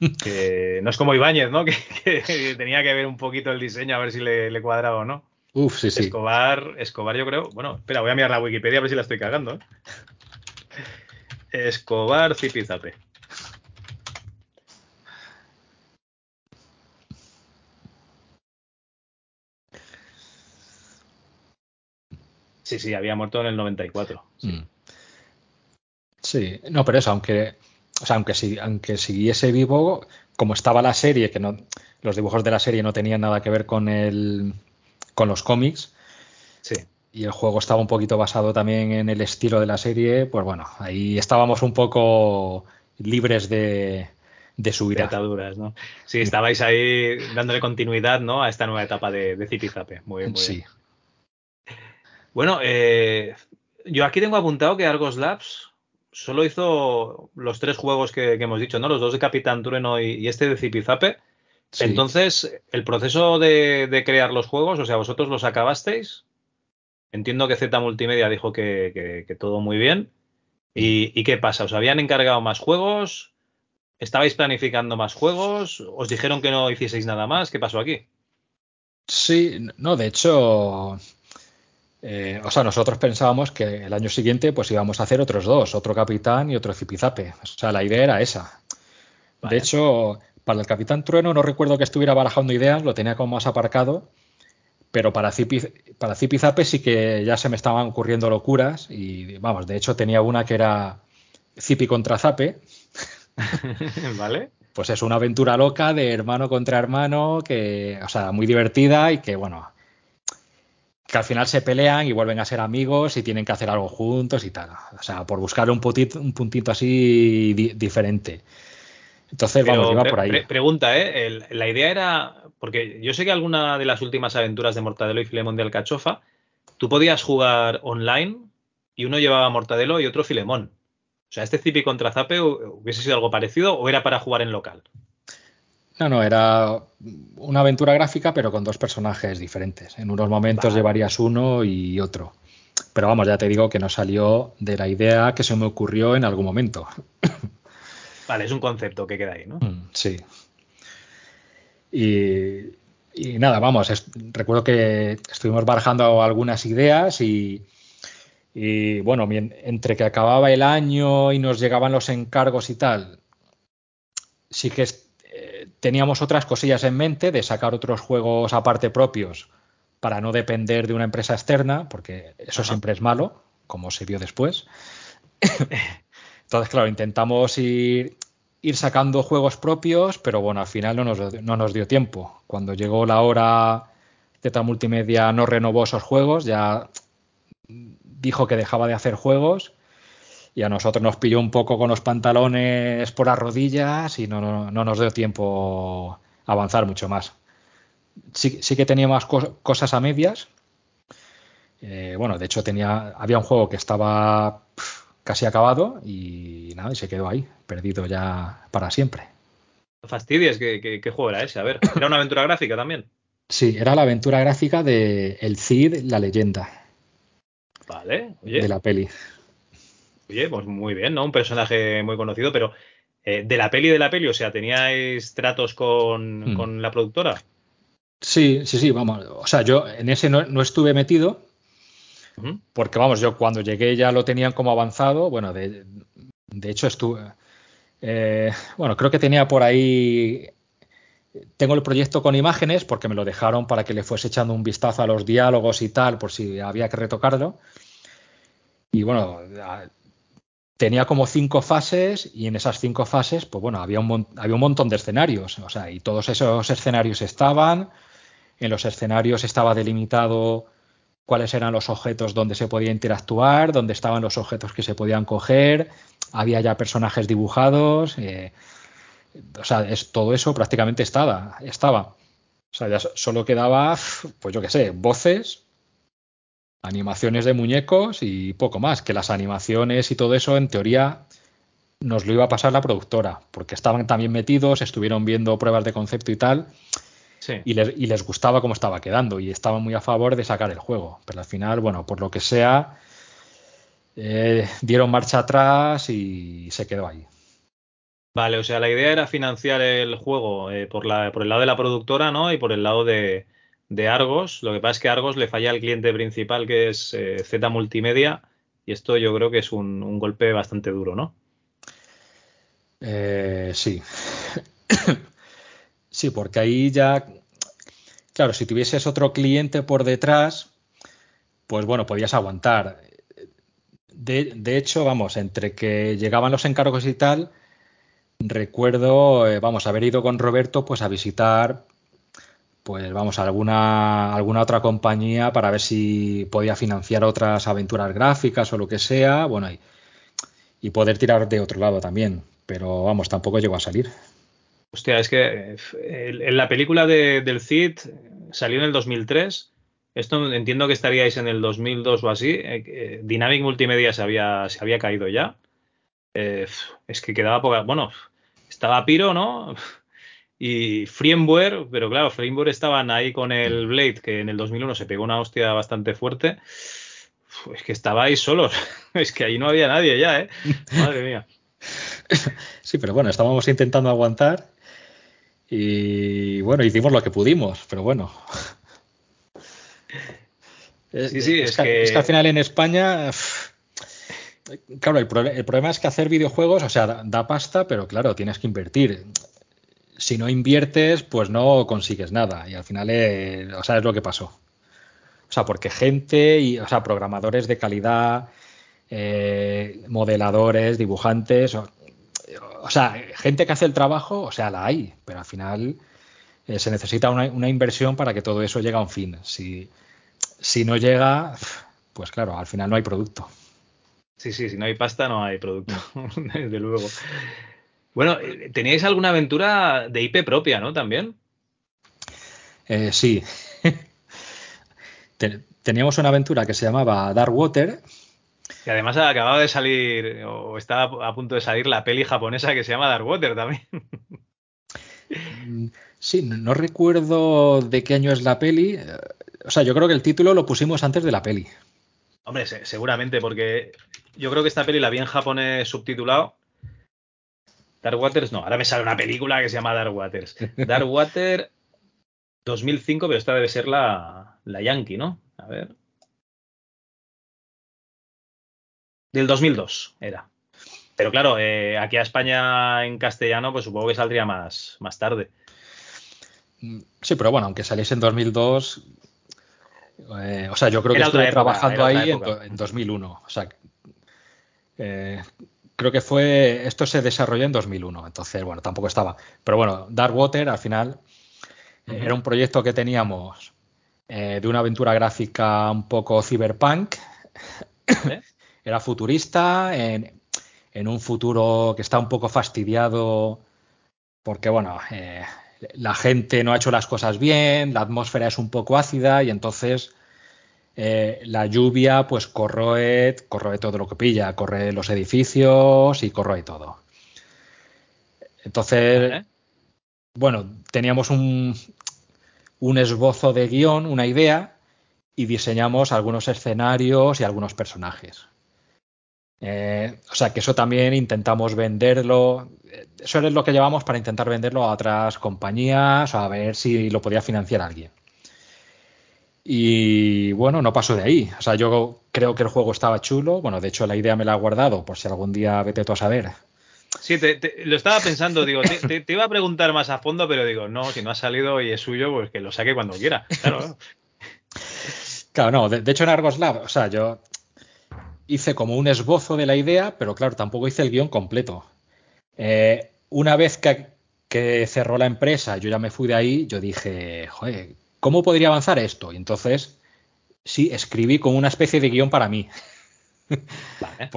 no es como Ibáñez, ¿no? Que, tenía que ver un poquito el diseño a ver si le, cuadraba o no. Uf, sí, sí. Escobar, Escobar, yo creo. Bueno, espera, voy a mirar la Wikipedia a ver si la estoy cagando. ¿eh? Escobar Zipizape. Sí, sí, había muerto en el 94. Sí. Mm. Sí, no, pero eso, aunque, o sea, aunque, si, aunque siguiese vivo, como estaba la serie, que no, los dibujos de la serie no tenían nada que ver con el, con los cómics. Sí. Y el juego estaba un poquito basado también en el estilo de la serie, pues bueno, ahí estábamos un poco libres de, de subir ataduras, ¿no? Sí, estabais ahí dándole continuidad, ¿no? A esta nueva etapa de, de Zipizape. Muy bien, muy sí. Bueno, eh, yo aquí tengo apuntado que Argos Labs solo hizo los tres juegos que, hemos dicho, ¿no? Los dos de Capitán Trueno y, este de Zipizape. Entonces, el proceso de, crear los juegos, o sea, vosotros los acabasteis. Entiendo que Z Multimedia dijo que, todo muy bien. ¿Y, qué pasa? ¿Os habían encargado más juegos? ¿Estabais planificando más juegos? ¿Os dijeron que no hicieseis nada más? ¿Qué pasó aquí? Sí, no, de hecho, eh, o sea, nosotros pensábamos que el año siguiente pues íbamos a hacer otros dos, otro capitán y otro zipizape. O sea, la idea era esa. De hecho, para el capitán Trueno no recuerdo que estuviera barajando ideas, lo tenía como más aparcado, pero para, para zipizape sí que ya se me estaban ocurriendo locuras y vamos, de hecho tenía una que era zipi contra zape. ¿Vale? Pues es una aventura loca de hermano contra hermano, que, o sea, muy divertida y que, bueno, que al final se pelean y vuelven a ser amigos y tienen que hacer algo juntos y tal. O sea, por buscar un puntito, un puntito así diferente. Entonces, vamos, iba por ahí. pregunta, ¿eh? la idea era, porque yo sé que alguna de las últimas aventuras de Mortadelo y Filemón de Alcachofa, tú podías jugar online y uno llevaba Mortadelo y otro Filemón. O sea, este Zipi contra Zape hubiese sido algo parecido o era para jugar en local. No, no, era una aventura gráfica, pero con dos personajes diferentes. En unos momentos llevarías uno y otro. Pero vamos, ya te digo que no salió de la idea que se me ocurrió en algún momento. Vale, es un concepto que queda ahí, ¿no? Mm, sí. Y, nada, vamos, recuerdo que estuvimos barajando algunas ideas y, y bueno, entre que acababa el año y nos llegaban los encargos y tal, sí que teníamos otras cosillas en mente de sacar otros juegos aparte propios para no depender de una empresa externa, porque eso siempre es malo, como se vio después. Entonces, claro, intentamos ir, ir sacando juegos propios, pero bueno, al final no nos, no nos dio tiempo. Cuando llegó la hora, Teta Multimedia no renovó esos juegos, ya dijo que dejaba de hacer juegos y a nosotros nos pilló un poco con los pantalones por las rodillas y no, no, nos dio tiempo avanzar mucho más. Sí, sí que teníamos cosas a medias. Eh, bueno, de hecho tenía, había un juego que estaba casi acabado y nada, y se quedó ahí, perdido ya para siempre. Fastidies, ¿qué, qué, juego era ese? A ver, ¿era una aventura gráfica también? Sí, era la aventura gráfica de El Cid, la leyenda. Vale, oye. De la peli. Oye, pues muy bien, ¿no? Un personaje muy conocido, pero eh, de la peli de la peli, o sea, ¿teníais tratos con, hmm. con, la productora? Sí, sí, sí, vamos. O sea, yo en ese no, estuve metido, porque vamos, yo cuando llegué ya lo tenían como avanzado. Bueno, de, de hecho estuve. Eh, bueno, creo que tenía por ahí. Tengo el proyecto con imágenes porque me lo dejaron para que le fuese echando un vistazo a los diálogos y tal, por si había que retocarlo. Y bueno, tenía como cinco fases y en esas cinco fases, pues bueno, había un, había un montón de escenarios, o sea, y todos esos escenarios estaban, en los escenarios estaba delimitado cuáles eran los objetos donde se podía interactuar, dónde estaban los objetos que se podían coger, había ya personajes dibujados, eh, o sea, es, todo eso prácticamente estaba, estaba. O sea, ya solo quedaba, pues yo qué sé, voces animaciones de muñecos y poco más, que las animaciones y todo eso en teoría nos lo iba a pasar la productora, porque estaban también metidos, estuvieron viendo pruebas de concepto y tal, y, les, gustaba cómo estaba quedando y estaban muy a favor de sacar el juego, pero al final, bueno, por lo que sea, eh, dieron marcha atrás y se quedó ahí. Vale, o sea, la idea era financiar el juego eh, por, la, por el lado de la productora, ¿no? Y por el lado de, de Argos. Lo que pasa es que Argos le falla al cliente principal que es eh, Z Multimedia y esto yo creo que es un, golpe bastante duro, ¿no? Eh, sí. sí, porque ahí ya, claro, si tuvieses otro cliente por detrás, pues bueno, podías aguantar. De, de hecho, vamos, entre que llegaban los encargos y tal, recuerdo, eh, vamos, haber ido con Roberto pues a visitar pues vamos alguna, alguna otra compañía para ver si podía financiar otras aventuras gráficas o lo que sea, bueno, y, y poder tirar de otro lado también, pero vamos, tampoco llegó a salir. Hostia, es que eh, en la película de, del Cid salió en el 2003. Esto entiendo que estaríais en el 2002 o así. Eh, eh, Dynamic Multimedia se había, se había caído ya. es que quedaba poca. Bueno, estaba Piro, ¿no? Y Freemware, pero claro, Freemware estaban ahí con el Blade, que en el 2001 se pegó una hostia bastante fuerte. Es que estabais solos, es que ahí no había nadie ya, ¿eh? Madre mía. Sí, pero bueno, estábamos intentando aguantar y bueno, hicimos lo que pudimos, pero bueno. Sí, sí, es, que... es que al final en España claro, el, problema es que hacer videojuegos, o sea, da, pasta, pero claro, tienes que invertir si no inviertes, pues no consigues nada. Y al final, es, o sea, es lo que pasó. O sea, porque gente, y, o sea, programadores de calidad, eh, modeladores, dibujantes, o, sea, gente que hace el trabajo, o sea, la hay, pero al final eh, se necesita una, inversión para que todo eso llegue a un fin. Si, si no llega, pues claro, al final no hay producto. Sí, sí, si no hay pasta no hay producto, desde luego. Bueno, eh, teníais alguna aventura de IP propia, ¿no? También. Eh, sí. Teníamos una aventura que se llamaba Dark Water. Y además acababa de salir, o estaba a punto de salir la peli japonesa que se llama Dark Water también. Sí, no recuerdo de qué año es la peli. O sea, yo creo que el título lo pusimos antes de la peli. Hombre, seguramente, porque yo creo que esta peli la vi en japonés subtitulado Dark Waters no, ahora me sale una película que se llama Dark Waters. Dark Water 2005, pero esta debe ser la, la Yankee, ¿no? A ver. Del 2002 era. Pero claro, eh, aquí a España en castellano, pues supongo que saldría más, más tarde. Sí, pero bueno, aunque saliese en 2002, eh, o sea, yo creo que estuve trabajando ahí en, en, 2001. O sea, Eh, creo que fue, esto se desarrolló en 2001, entonces, bueno, tampoco estaba. Pero bueno, Darkwater al final era un proyecto que teníamos eh, de una aventura gráfica un poco cyberpunk. era futurista, en, en, un futuro que está un poco fastidiado porque, bueno, eh, la gente no ha hecho las cosas bien, la atmósfera es un poco ácida y entonces eh, la lluvia pues corroe, corroe todo lo que pilla, corroe los edificios y corroe todo. Entonces, bueno, teníamos un, un esbozo de guion, una idea, y diseñamos algunos escenarios y algunos personajes. Eh, o sea que eso también intentamos venderlo. Eso es lo que llevamos para intentar venderlo a otras compañías o a ver si lo podía financiar alguien. Y bueno, no pasó de ahí. O sea, yo creo que el juego estaba chulo. Bueno, de hecho, la idea me la he guardado por si algún día vete tú a saber. Sí, lo estaba pensando, digo, te, iba a preguntar más a fondo, pero digo, no, si no ha salido y es suyo, pues que lo saque cuando quiera. Claro, claro no, de, hecho en Argoslav, o sea, yo hice como un esbozo de la idea, pero claro, tampoco hice el guion completo. Eh, una vez que, que cerró la empresa, yo ya me fui de ahí, yo dije, joder, ¿cómo podría avanzar esto? Y entonces, sí, escribí como una especie de guion para mí. Vale.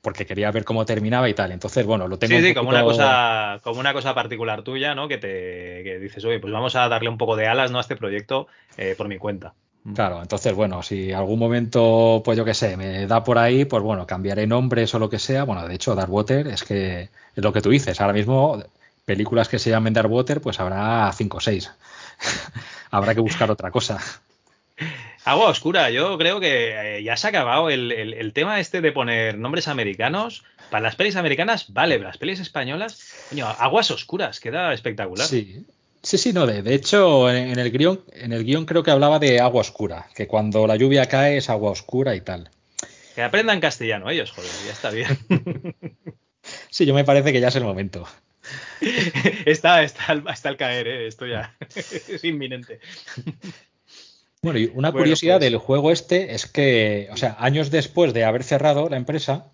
porque quería ver cómo terminaba y tal. Entonces, bueno, lo tengo. Sí, sí, como una cosa, como una cosa particular tuya, ¿no? Que te que dices, oye, pues vamos a darle un poco de alas, ¿no? A este proyecto eh, por mi cuenta. Claro, entonces, bueno, si algún momento, pues yo qué sé, me da por ahí, pues bueno, cambiaré nombres o lo que sea. Bueno, de hecho, Darkwater es que es lo que tú dices. Ahora mismo, películas que se llamen Darkwater, pues habrá cinco o seis. Habrá que buscar otra cosa. Agua oscura, yo creo que eh, ya se ha acabado el, tema este de poner nombres americanos. Para las pelis americanas, vale, las pelis españolas, coño, aguas oscuras, queda espectacular. Sí, sí, sí, no, de, hecho, en, el guion, en el guion creo que hablaba de agua oscura, que cuando la lluvia cae es agua oscura y tal. Que aprendan castellano ellos, joder, ya está bien. sí, yo me parece que ya es el momento. está, está, hasta el caer, ¿eh? esto ya es inminente. Bueno, y una curiosidad pues del juego este es que, o sea, años después de haber cerrado la empresa,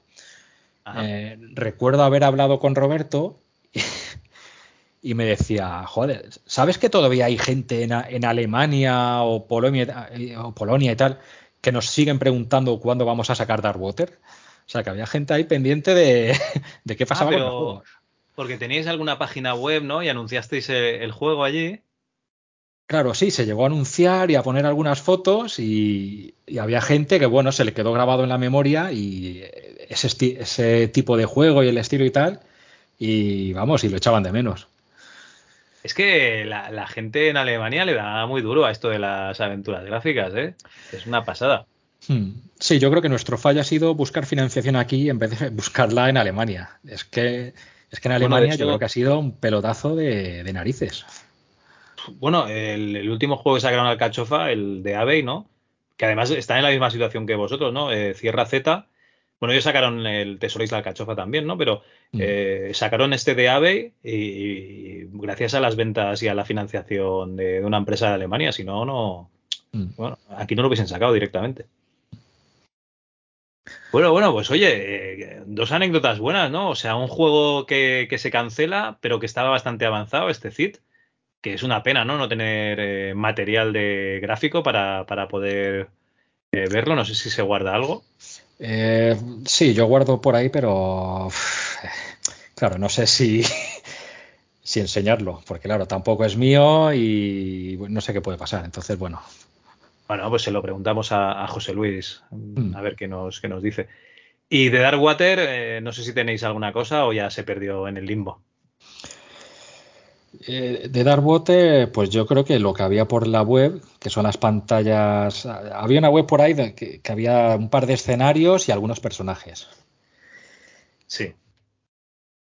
eh, recuerdo haber hablado con Roberto y, me decía, joder, ¿sabes que todavía hay gente en, Alemania o Polonia, eh, o Polonia y tal que nos siguen preguntando cuándo vamos a sacar Darkwater? O sea, que había gente ahí pendiente de, qué pasaba ah, con el juego. Porque teníais alguna página web, ¿no? Y anunciasteis eh, el, juego allí. Claro, sí, se llegó a anunciar y a poner algunas fotos y, había gente que, bueno, se le quedó grabado en la memoria y ese, ese, tipo de juego y el estilo y tal, y vamos, y lo echaban de menos. Es que la, gente en Alemania le da muy duro a esto de las aventuras gráficas, ¿eh? Es una pasada. Hmm. Sí, yo creo que nuestro fallo ha sido buscar financiación aquí en vez de buscarla en Alemania. Es que es que en Alemania yo creo que ha sido un pelotazo de, narices. Bueno, el, último juego que sacaron al Cachofa, el de Abbey, ¿no? Que además está en la misma situación que vosotros, ¿no? Eh, Cierra Z. Bueno, ellos sacaron el Tesoro Isla Cachofa también, ¿no? Pero mm. eh, sacaron este de Abbey y, gracias a las ventas y a la financiación de, una empresa de Alemania, si no, no. Mm. Bueno, aquí no lo hubiesen sacado directamente. Bueno, bueno, pues oye, eh, dos anécdotas buenas, ¿no? O sea, un juego que, se cancela, pero que estaba bastante avanzado, este CIT, que es una pena, ¿no? No tener eh, material de gráfico para, poder eh, verlo. No sé si se guarda algo. sí, yo guardo por ahí, pero claro, no sé si, si enseñarlo, porque claro, tampoco es mío y no sé qué puede pasar. Entonces, bueno, bueno, pues se lo preguntamos a, José Luis, mm. a ver qué nos, qué nos dice. Y de Darkwater, eh, no sé si tenéis alguna cosa o ya se perdió en el limbo. Eh, de Darkwater, pues yo creo que lo que había por la web, que son las pantallas. Había una web por ahí que, había un par de escenarios y algunos personajes. Sí.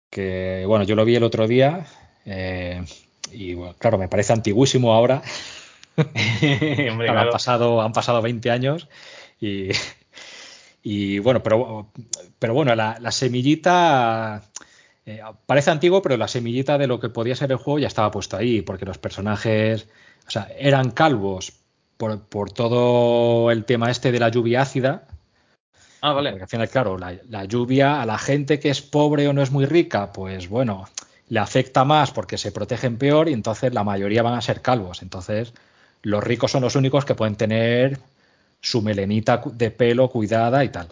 Que bueno, yo lo vi el otro día. Eh, y bueno, claro, me parece antiguísimo ahora. han, pasado, han pasado 20 años y, bueno, pero, pero bueno, la, semillita eh, parece antiguo, pero la semillita de lo que podía ser el juego ya estaba puesto ahí, porque los personajes o sea, eran calvos por, por todo el tema este de la lluvia ácida. Ah, vale. Porque al final, claro, la, la lluvia a la gente que es pobre o no es muy rica, pues bueno, le afecta más porque se protegen peor y entonces la mayoría van a ser calvos. Entonces, los ricos son los únicos que pueden tener su melenita de pelo cuidada y tal.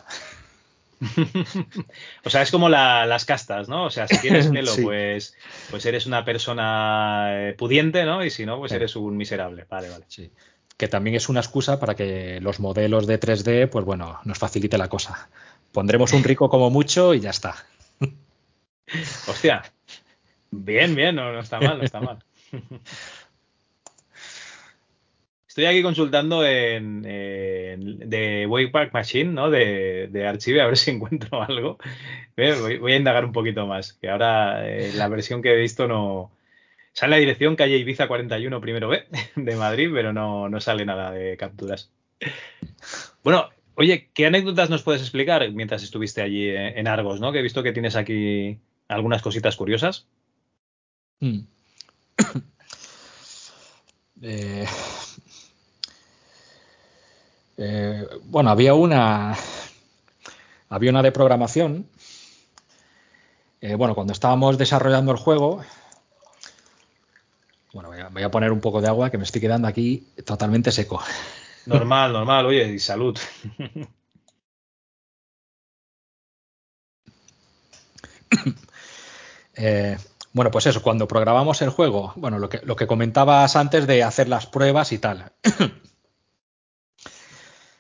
o sea, es como la- las castas, ¿no? O sea, si tienes pelo, Sí. pues, pues eres una persona eh, pudiente, ¿no? Y si no, pues Sí. eres un miserable. Vale, vale. Sí. Que también es una excusa para que los modelos de 3D, pues bueno, nos facilite la cosa. Pondremos un rico como mucho y ya está. Hostia. Bien, bien, no, no está mal, no está mal. Estoy aquí consultando en, en de Wayback Machine, ¿no? De, de Archive, a ver si encuentro algo. Voy, voy a indagar un poquito más, que ahora eh, la versión que he visto no... Sale la dirección calle Ibiza 41, primero B, de Madrid, pero no, no sale nada de capturas. Bueno, oye, ¿qué anécdotas nos puedes explicar mientras estuviste allí eh, en Argos, ¿no? Que he visto que tienes aquí algunas cositas curiosas. Mm. Eh, eh, bueno, había una. Había una de programación. Eh, bueno, cuando estábamos desarrollando el juego. Bueno, voy a, voy a poner un poco de agua que me estoy quedando aquí totalmente seco. Normal, normal, oye, y salud. Eh, bueno, pues eso, cuando programamos el juego, bueno, lo que, lo que comentabas antes de hacer las pruebas y tal.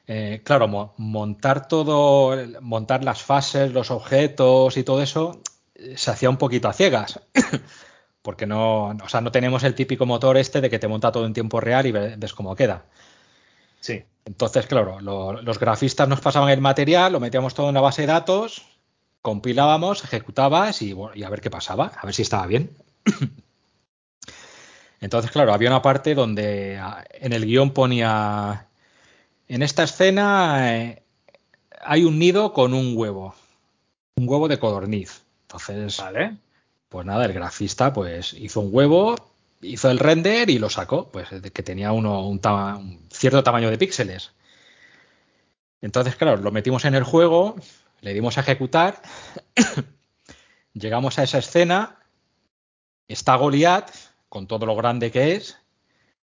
Eh, claro, mo- montar todo, montar las fases, los objetos y todo eso, eh, se hacía un poquito a ciegas. Porque no, o sea, no tenemos el típico motor este de que te monta todo en tiempo real y ve- ves cómo queda. Sí. Entonces, claro, lo- los grafistas nos pasaban el material, lo metíamos todo en la base de datos, compilábamos, ejecutabas y, bueno, y a ver qué pasaba, a ver si estaba bien. Entonces, claro, había una parte donde ah, en el guion ponía, en esta escena eh, hay un nido con un huevo, un huevo de codorniz. Entonces, Vale. pues nada, el grafista pues hizo un huevo, hizo el render y lo sacó, pues que tenía uno un, tama- un cierto tamaño de píxeles. Entonces, claro, lo metimos en el juego, le dimos a ejecutar, llegamos a esa escena, está Goliat, con todo lo grande que es,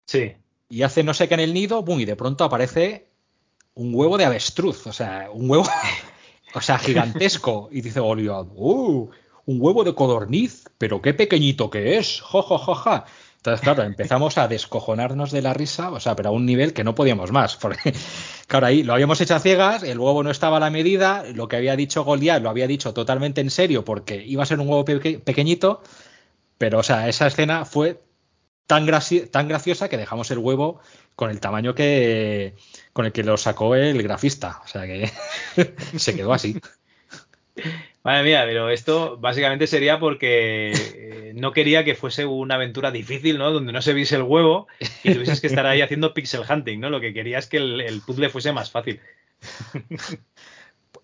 Sí. Y hace no sé qué en el nido, boom, y de pronto aparece un huevo de avestruz, o sea, un huevo, o sea, gigantesco. Y dice Goliat, ¡uh! Un huevo de codorniz, pero qué pequeñito que es, jo, jo, jo. Entonces, claro, empezamos a descojonarnos de la risa, o sea, pero a un nivel que no podíamos más, porque, claro, ahí lo habíamos hecho a ciegas, el huevo no estaba a la medida, lo que había dicho Goliat lo había dicho totalmente en serio, porque iba a ser un huevo peque- pequeñito, pero, o sea, esa escena fue tan, graci- tan graciosa que dejamos el huevo con el tamaño que con el que lo sacó el grafista. O sea que se quedó así. Madre mía, pero esto básicamente sería porque eh, no quería que fuese una aventura difícil, ¿no? Donde no se viese el huevo y tuvieses que estar ahí haciendo pixel hunting, ¿no? Lo que quería es que el, el puzzle fuese más fácil.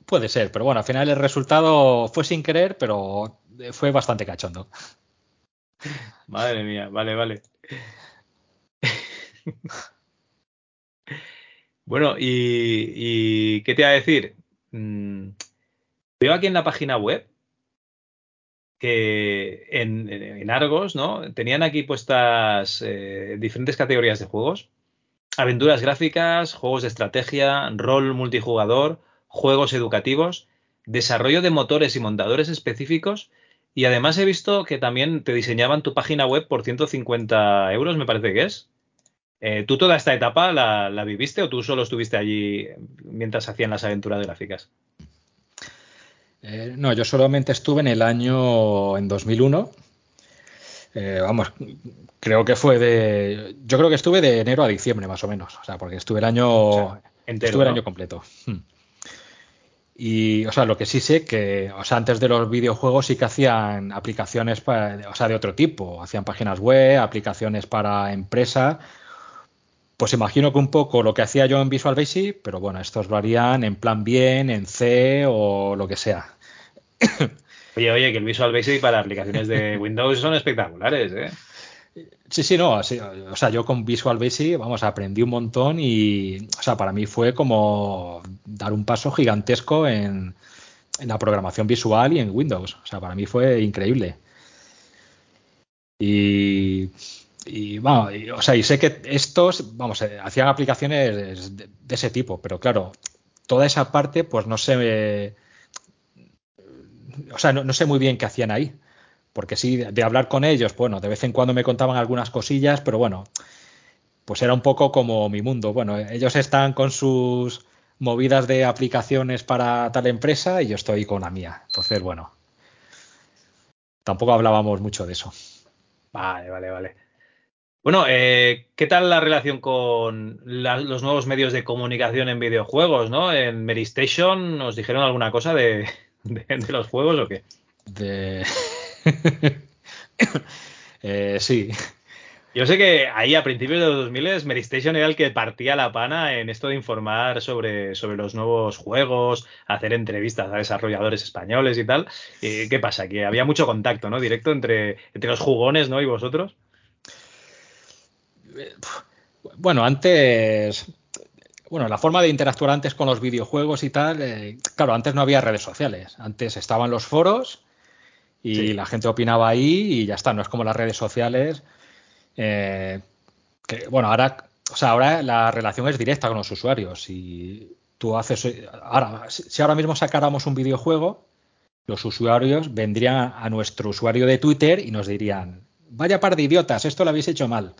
Puede ser, pero bueno, al final el resultado fue sin querer, pero fue bastante cachondo. Madre mía, vale, vale. Bueno, y, ¿qué te iba a decir? Mm, veo aquí en la página web que en, en Argos, ¿no? Tenían aquí puestas eh, diferentes categorías de juegos. Aventuras gráficas, juegos de estrategia, rol multijugador, juegos educativos, desarrollo de motores y montadores específicos. Y además he visto que también te diseñaban tu página web por 150 euros, me parece que es. Eh, ¿Tú toda esta etapa la, la viviste o tú solo estuviste allí mientras hacían las aventuras gráficas? Eh, no, yo solamente estuve en el año en 2001. Eh, vamos, creo que fue de. Yo creo que estuve de enero a diciembre más o menos. O sea, porque estuve el año. O sea, entero, estuve el ¿no? año completo. Y, o sea, lo que sí sé que, o sea, antes de los videojuegos sí que hacían aplicaciones para, o sea, de otro tipo. Hacían páginas web, aplicaciones para empresa. Pues imagino que un poco lo que hacía yo en Visual Basic, pero bueno, estos lo harían en plan bien, en C o lo que sea. Oye, oye, que el Visual Basic para aplicaciones de Windows son espectaculares, ¿eh? Sí, sí, no, o sea, yo con Visual Basic, vamos, aprendí un montón y, o sea, para mí fue como dar un paso gigantesco en, en la programación visual y en Windows. O sea, para mí fue increíble. Y, y o sea, y sé que estos, vamos, eh, hacían aplicaciones de, ese tipo, pero claro, toda esa parte, pues no sé, o sea, no, sé muy bien qué hacían ahí, porque sí, de hablar con ellos, bueno, de vez en cuando me contaban algunas cosillas, pero bueno, pues era un poco como mi mundo. Bueno, ellos están con sus movidas de aplicaciones para tal empresa y yo estoy con la mía. Entonces, bueno, tampoco hablábamos mucho de eso. Vale, vale, vale. Bueno, eh, ¿qué tal la relación con los nuevos medios de comunicación en videojuegos? ¿no? En Meristation nos dijeron alguna cosa de, los juegos o qué? De... eh, sí, yo sé que ahí a principios de los 2000 Meristation era el que partía la pana en esto de informar sobre, sobre los nuevos juegos, hacer entrevistas a desarrolladores españoles y tal. ¿Qué pasa? Que había mucho contacto, ¿no? Directo entre, entre los jugones, ¿no? Y vosotros. Bueno, antes. Bueno, la forma de interactuar antes con los videojuegos y tal, eh, claro, antes no había redes sociales. Antes estaban los foros y la gente opinaba ahí y ya está. No es como las redes sociales eh, que, bueno, ahora, o sea, ahora la relación es directa con los usuarios. Si tú haces, ahora, si ahora mismo sacáramos un videojuego, los usuarios vendrían a nuestro usuario de Twitter y nos dirían, vaya par de idiotas, esto lo habéis hecho mal.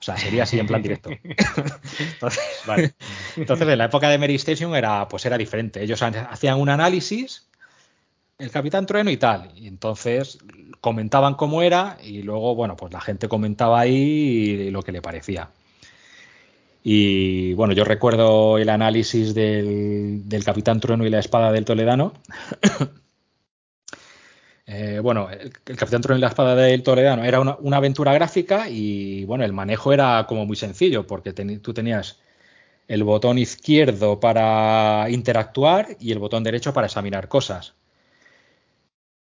O sea, sería así en plan directo. entonces, entonces, en la época de Mary Station era, pues era diferente. Ellos hacían un análisis el Capitán Trueno y tal. Y entonces comentaban cómo era y luego, bueno, pues la gente comentaba ahí lo que le parecía. Y bueno, yo recuerdo el análisis del, Capitán Trueno y la espada del Toledano. Eh, bueno, el, Capitán Trueno y la espada del Toledano era una, aventura gráfica y bueno, el manejo era como muy sencillo porque tú tenías el botón izquierdo para interactuar y el botón derecho para examinar cosas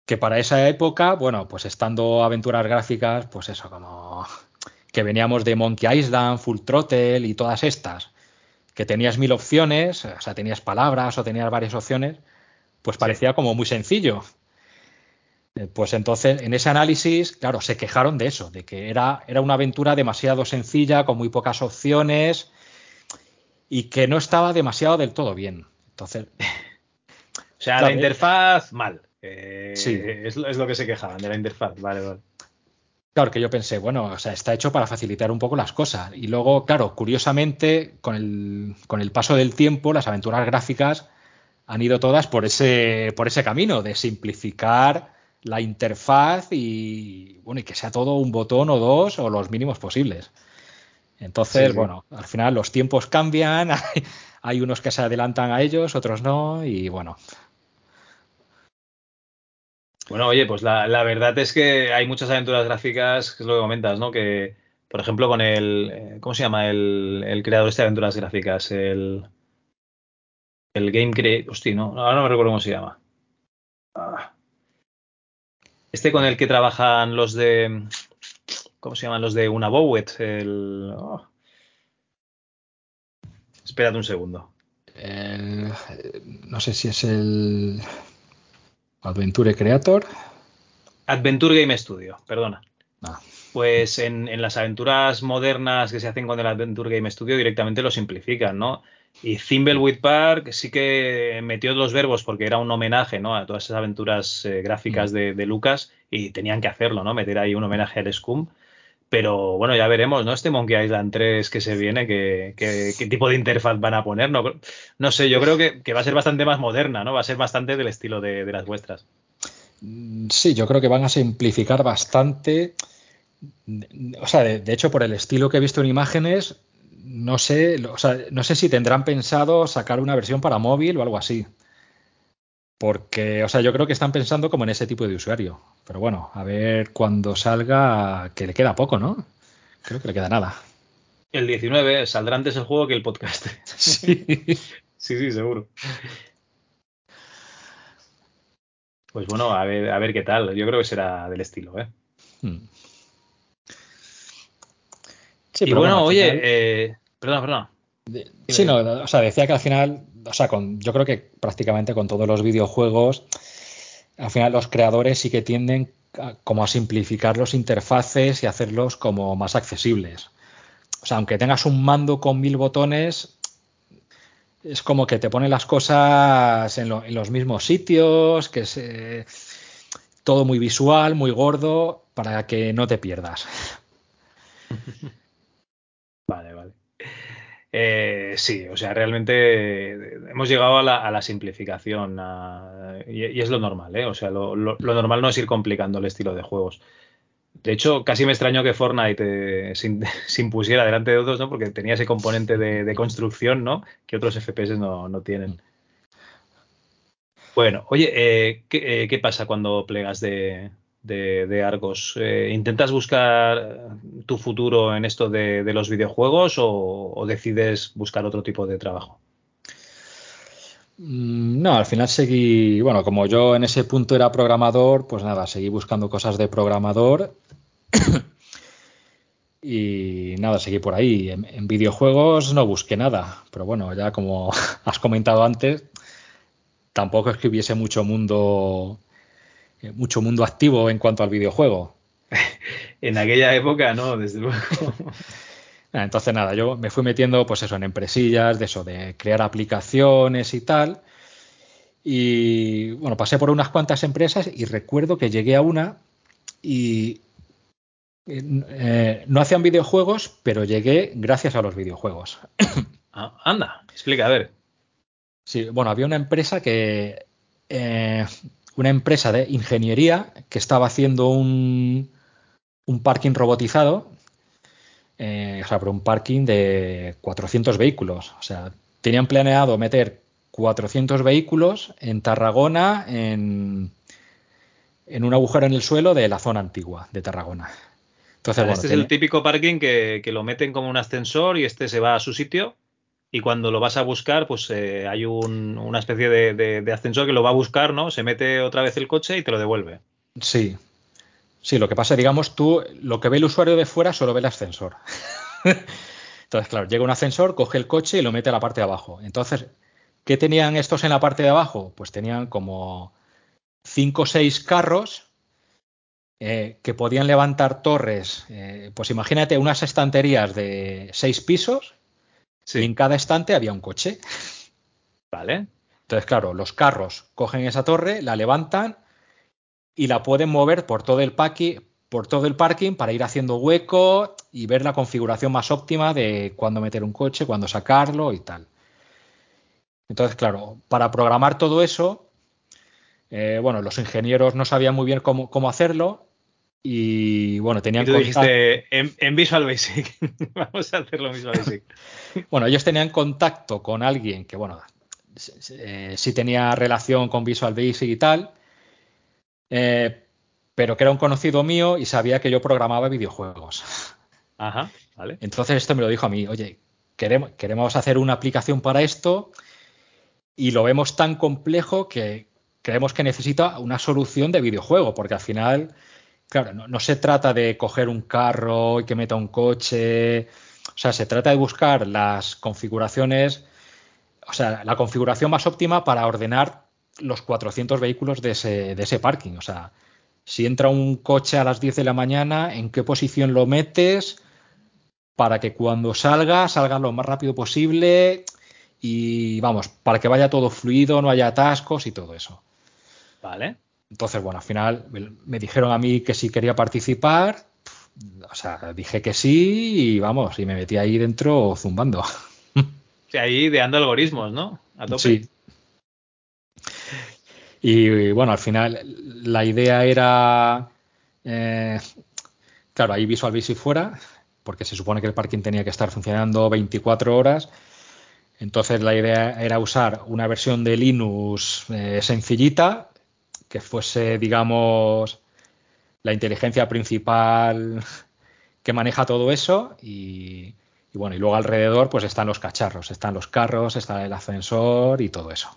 que para esa época, bueno, pues estando aventuras gráficas, pues eso, como que veníamos de Monkey Island, Full Throttle y todas estas, que tenías mil opciones, o sea, tenías palabras o tenías varias opciones, pues parecía como muy sencillo. Eh, pues entonces, en ese análisis, claro, se quejaron de eso, de que era, era una aventura demasiado sencilla, con muy pocas opciones y que no estaba demasiado del todo bien. Entonces. O sea, la interfaz mal sí. Es, lo que se quejaban de la interfaz. Vale, vale. Claro, que yo pensé, bueno, o sea, está hecho para facilitar un poco las cosas. Y luego, claro, curiosamente, con el, con el paso del tiempo, las aventuras gráficas han ido todas por ese, por ese camino de simplificar la interfaz y, bueno, y que sea todo un botón o dos o los mínimos posibles. Entonces, bueno, al final los tiempos cambian, hay unos que se adelantan a ellos, otros no, y bueno, bueno, oye, pues la, verdad es que hay muchas aventuras gráficas, que es lo que comentas, ¿no? Que, por ejemplo, con el. Eh, ¿Cómo se llama? El, creador de estas aventuras gráficas. El. El Game Create. Hostia, no, ahora no me recuerdo cómo se llama. Ah. Este con el que trabajan los de. ¿Cómo se llaman? Los de Una Bowet. El. Oh. Espérate un segundo. no sé si es el. Adventure Creator. Adventure Game Studio, perdona. Ah. Pues en, las aventuras modernas que se hacen con el Adventure Game Studio directamente lo simplifican, ¿no? Y Thimbleweed Park sí que metió los verbos porque era un homenaje, ¿no? A todas esas aventuras eh, gráficas mm. de, Lucas y tenían que hacerlo, ¿no? Meter ahí un homenaje al Scum. Pero bueno, ya veremos, ¿no? Este Monkey Island 3 que se viene, qué tipo de interfaz van a poner. No, no sé, yo creo que, va a ser bastante más moderna, ¿no? Va a ser bastante del estilo de, las vuestras. Sí, yo creo que van a simplificar bastante. O sea, de, hecho, por el estilo que he visto en imágenes, no sé, o sea, no sé si tendrán pensado sacar una versión para móvil o algo así. Porque, o sea, yo creo que están pensando como en ese tipo de usuario. Pero bueno, a ver cuando salga, que le queda poco, ¿no? Creo que le queda nada. El 19 saldrá antes el juego que el podcast. Sí, sí, sí, seguro. Pues bueno, a ver, a ver qué tal. Yo creo que será del estilo, ¿eh? Hmm. Sí, y bueno, oye, eh, perdona, perdona. sí, no, o sea, decía que al final, o sea, con, yo creo que prácticamente con todos los videojuegos, al final los creadores sí que tienden a, como a simplificar los interfaces y hacerlos como más accesibles. O sea, aunque tengas un mando con mil botones, es como que te pone las cosas en, los mismos sitios, que es todo muy visual, muy gordo, para que no te pierdas. Vale, vale. Eh, sí, o sea, realmente hemos llegado a la, simplificación y, es lo normal, ¿eh? O sea, lo, normal no es ir complicando el estilo de juegos. De hecho, casi me extrañó que Fortnite eh, se, impusiera delante de otros, ¿no? Porque tenía ese componente de, construcción, ¿no? Que otros FPS no, tienen. Bueno, oye, eh, ¿qué, ¿qué, pasa cuando plegas de, de, Argos. Eh, ¿Intentas buscar tu futuro en esto de, los videojuegos o, decides buscar otro tipo de trabajo? Mm, no, al final seguí, bueno, como yo en ese punto era programador, pues nada, seguí buscando cosas de programador y nada, seguí por ahí. en, videojuegos no busqué nada, pero bueno, ya como has comentado antes, tampoco es que hubiese mucho mundo eh, mucho mundo activo en cuanto al videojuego. en aquella época no, desde luego. Entonces nada, yo me fui metiendo pues eso en empresillas, de eso, de crear aplicaciones y tal. Y bueno, pasé por unas cuantas empresas y recuerdo que llegué a una y eh, no hacían videojuegos, pero llegué gracias a los videojuegos. Ah, anda, explica, a ver. Sí, bueno, había una empresa que eh, una empresa de ingeniería que estaba haciendo un, un parking robotizado, eh, o sea, por un parking de 400 vehículos. O sea, tenían planeado meter 400 vehículos en Tarragona, en, en un agujero en el suelo de la zona antigua de Tarragona. Entonces, este es el típico parking que, que, lo meten como un ascensor y este se va a su sitio y cuando lo vas a buscar, pues eh, hay una especie de, ascensor que lo va a buscar, ¿no? Se mete otra vez el coche y te lo devuelve. Sí. Sí, lo que pasa, digamos, tú, lo que ve el usuario de fuera solo ve el ascensor. Entonces, claro, llega un ascensor, coge el coche y lo mete a la parte de abajo. Entonces, ¿qué tenían estos en la parte de abajo? Pues tenían como cinco o seis carros eh, que podían levantar torres. Eh, pues imagínate unas estanterías de seis pisos y en cada estante había un coche. Vale. Entonces, claro, los carros cogen esa torre, la levantan y la pueden mover por todo el por todo el parking para ir haciendo hueco y ver la configuración más óptima de cuándo meter un coche, cuándo sacarlo y tal. Entonces, claro, para programar todo eso, eh, bueno, los ingenieros no sabían muy bien cómo, cómo hacerlo y bueno, tenían y dijiste, en, Visual Basic, vamos a hacerlo en Visual Basic. bueno, ellos tenían contacto con alguien que, bueno, eh, sí tenía relación con Visual Basic y tal, eh, pero que era un conocido mío y sabía que yo programaba videojuegos. Ajá, vale. Entonces esto me lo dijo a mí, oye, queremos, queremos hacer una aplicación para esto y lo vemos tan complejo que creemos que necesita una solución de videojuego, porque al final Claro, no, se trata de coger un carro y que meta un coche. O sea, se trata de buscar las configuraciones, o sea, la configuración más óptima para ordenar los 400 vehículos de ese, de ese parking. O sea, si entra un coche a las 10 de la mañana, ¿en qué posición lo metes? Para que cuando salga, salga lo más rápido posible y vamos, para que vaya todo fluido, no haya atascos y todo eso. Vale. Entonces, bueno, al final me dijeron a mí que si quería participar, o sea, dije que sí y vamos, y me metí ahí dentro zumbando. Sí, ahí ideando algoritmos, ¿no? A tope. Sí. Y, bueno, al final la idea era, eh, claro, ahí Visual Basic fuera, porque se supone que el parking tenía que estar funcionando 24 horas. Entonces la idea era usar una versión de Linux eh, sencillita que fuese, digamos, la inteligencia principal que maneja todo eso y, bueno, y luego alrededor pues están los cacharros, están los carros, está el ascensor y todo eso.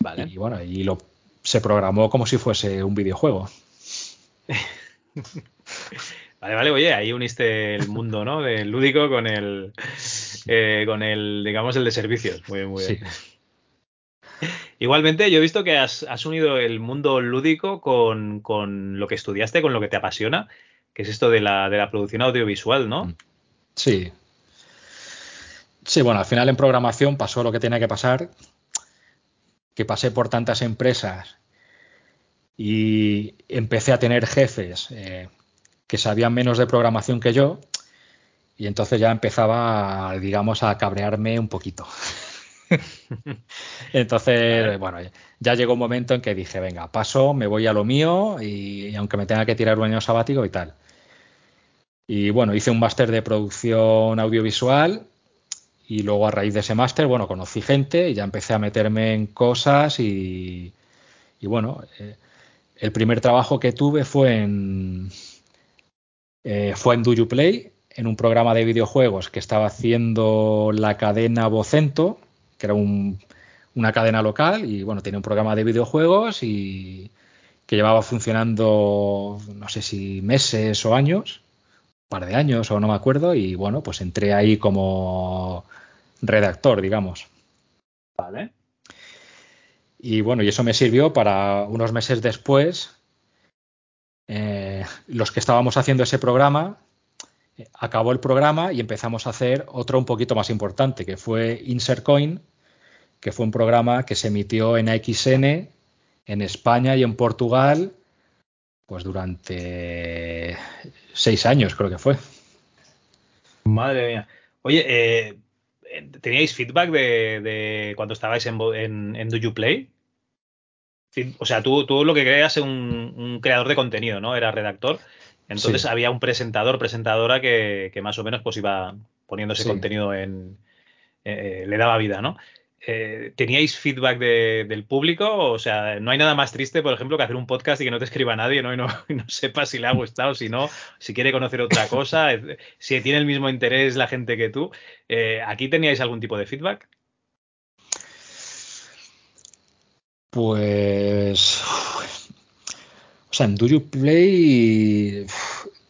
Vale. Y bueno, y lo se programó como si fuese un videojuego. Vale, vale, oye, ahí uniste el mundo, ¿no? Del lúdico con el, eh, con el, digamos, el de servicios. Muy bien, muy bien. Igualmente, yo he visto que has, unido el mundo lúdico con, con, lo que estudiaste, con lo que te apasiona, que es esto de la, de la producción audiovisual, ¿no? Sí. Sí, bueno, al final en programación pasó lo que tenía que pasar, que pasé por tantas empresas y empecé a tener jefes eh, que sabían menos de programación que yo y entonces ya empezaba, digamos, a cabrearme un poquito. entonces, bueno, ya llegó un momento en que dije, venga, paso, me voy a lo mío y, aunque me tenga que tirar un año sabático y tal. Y bueno, hice un máster de producción audiovisual y luego a raíz de ese máster, bueno, conocí gente y ya empecé a meterme en cosas y, bueno, eh, el primer trabajo que tuve fue en, eh, fue en Do You Play, en un programa de videojuegos que estaba haciendo la cadena Vocento, que era una cadena local y bueno, tenía un programa de videojuegos y que llevaba funcionando no sé si meses o años, un par de años o no me acuerdo y bueno, pues entré ahí como redactor, digamos. Vale. Y bueno, y eso me sirvió para unos meses después eh, los que estábamos haciendo ese programa, eh, acabó el programa y empezamos a hacer otro un poquito más importante, que fue Insert Coin, que fue un programa que se emitió en AXN en España y en Portugal, pues durante seis años creo que fue. Madre mía. Oye, eh, ¿teníais feedback de, cuando estabais en, en, en Do You Play? o sea, tú, tú lo que creas un, un creador de contenido, ¿no? Era redactor. Entonces había un presentador, presentadora que, más o menos pues iba poniendo ese contenido en. Eh, le daba vida, ¿no? Eh, ¿Teníais feedback del público? O sea, no hay nada más triste, por ejemplo, que hacer un podcast y que no te escriba nadie, ¿no? Y no, no sepa si le ha gustado, si no, si quiere conocer otra cosa, si tiene el mismo interés la gente que tú. Eh, ¿Aquí teníais algún tipo de feedback? Pues. O sea, en Do You Play.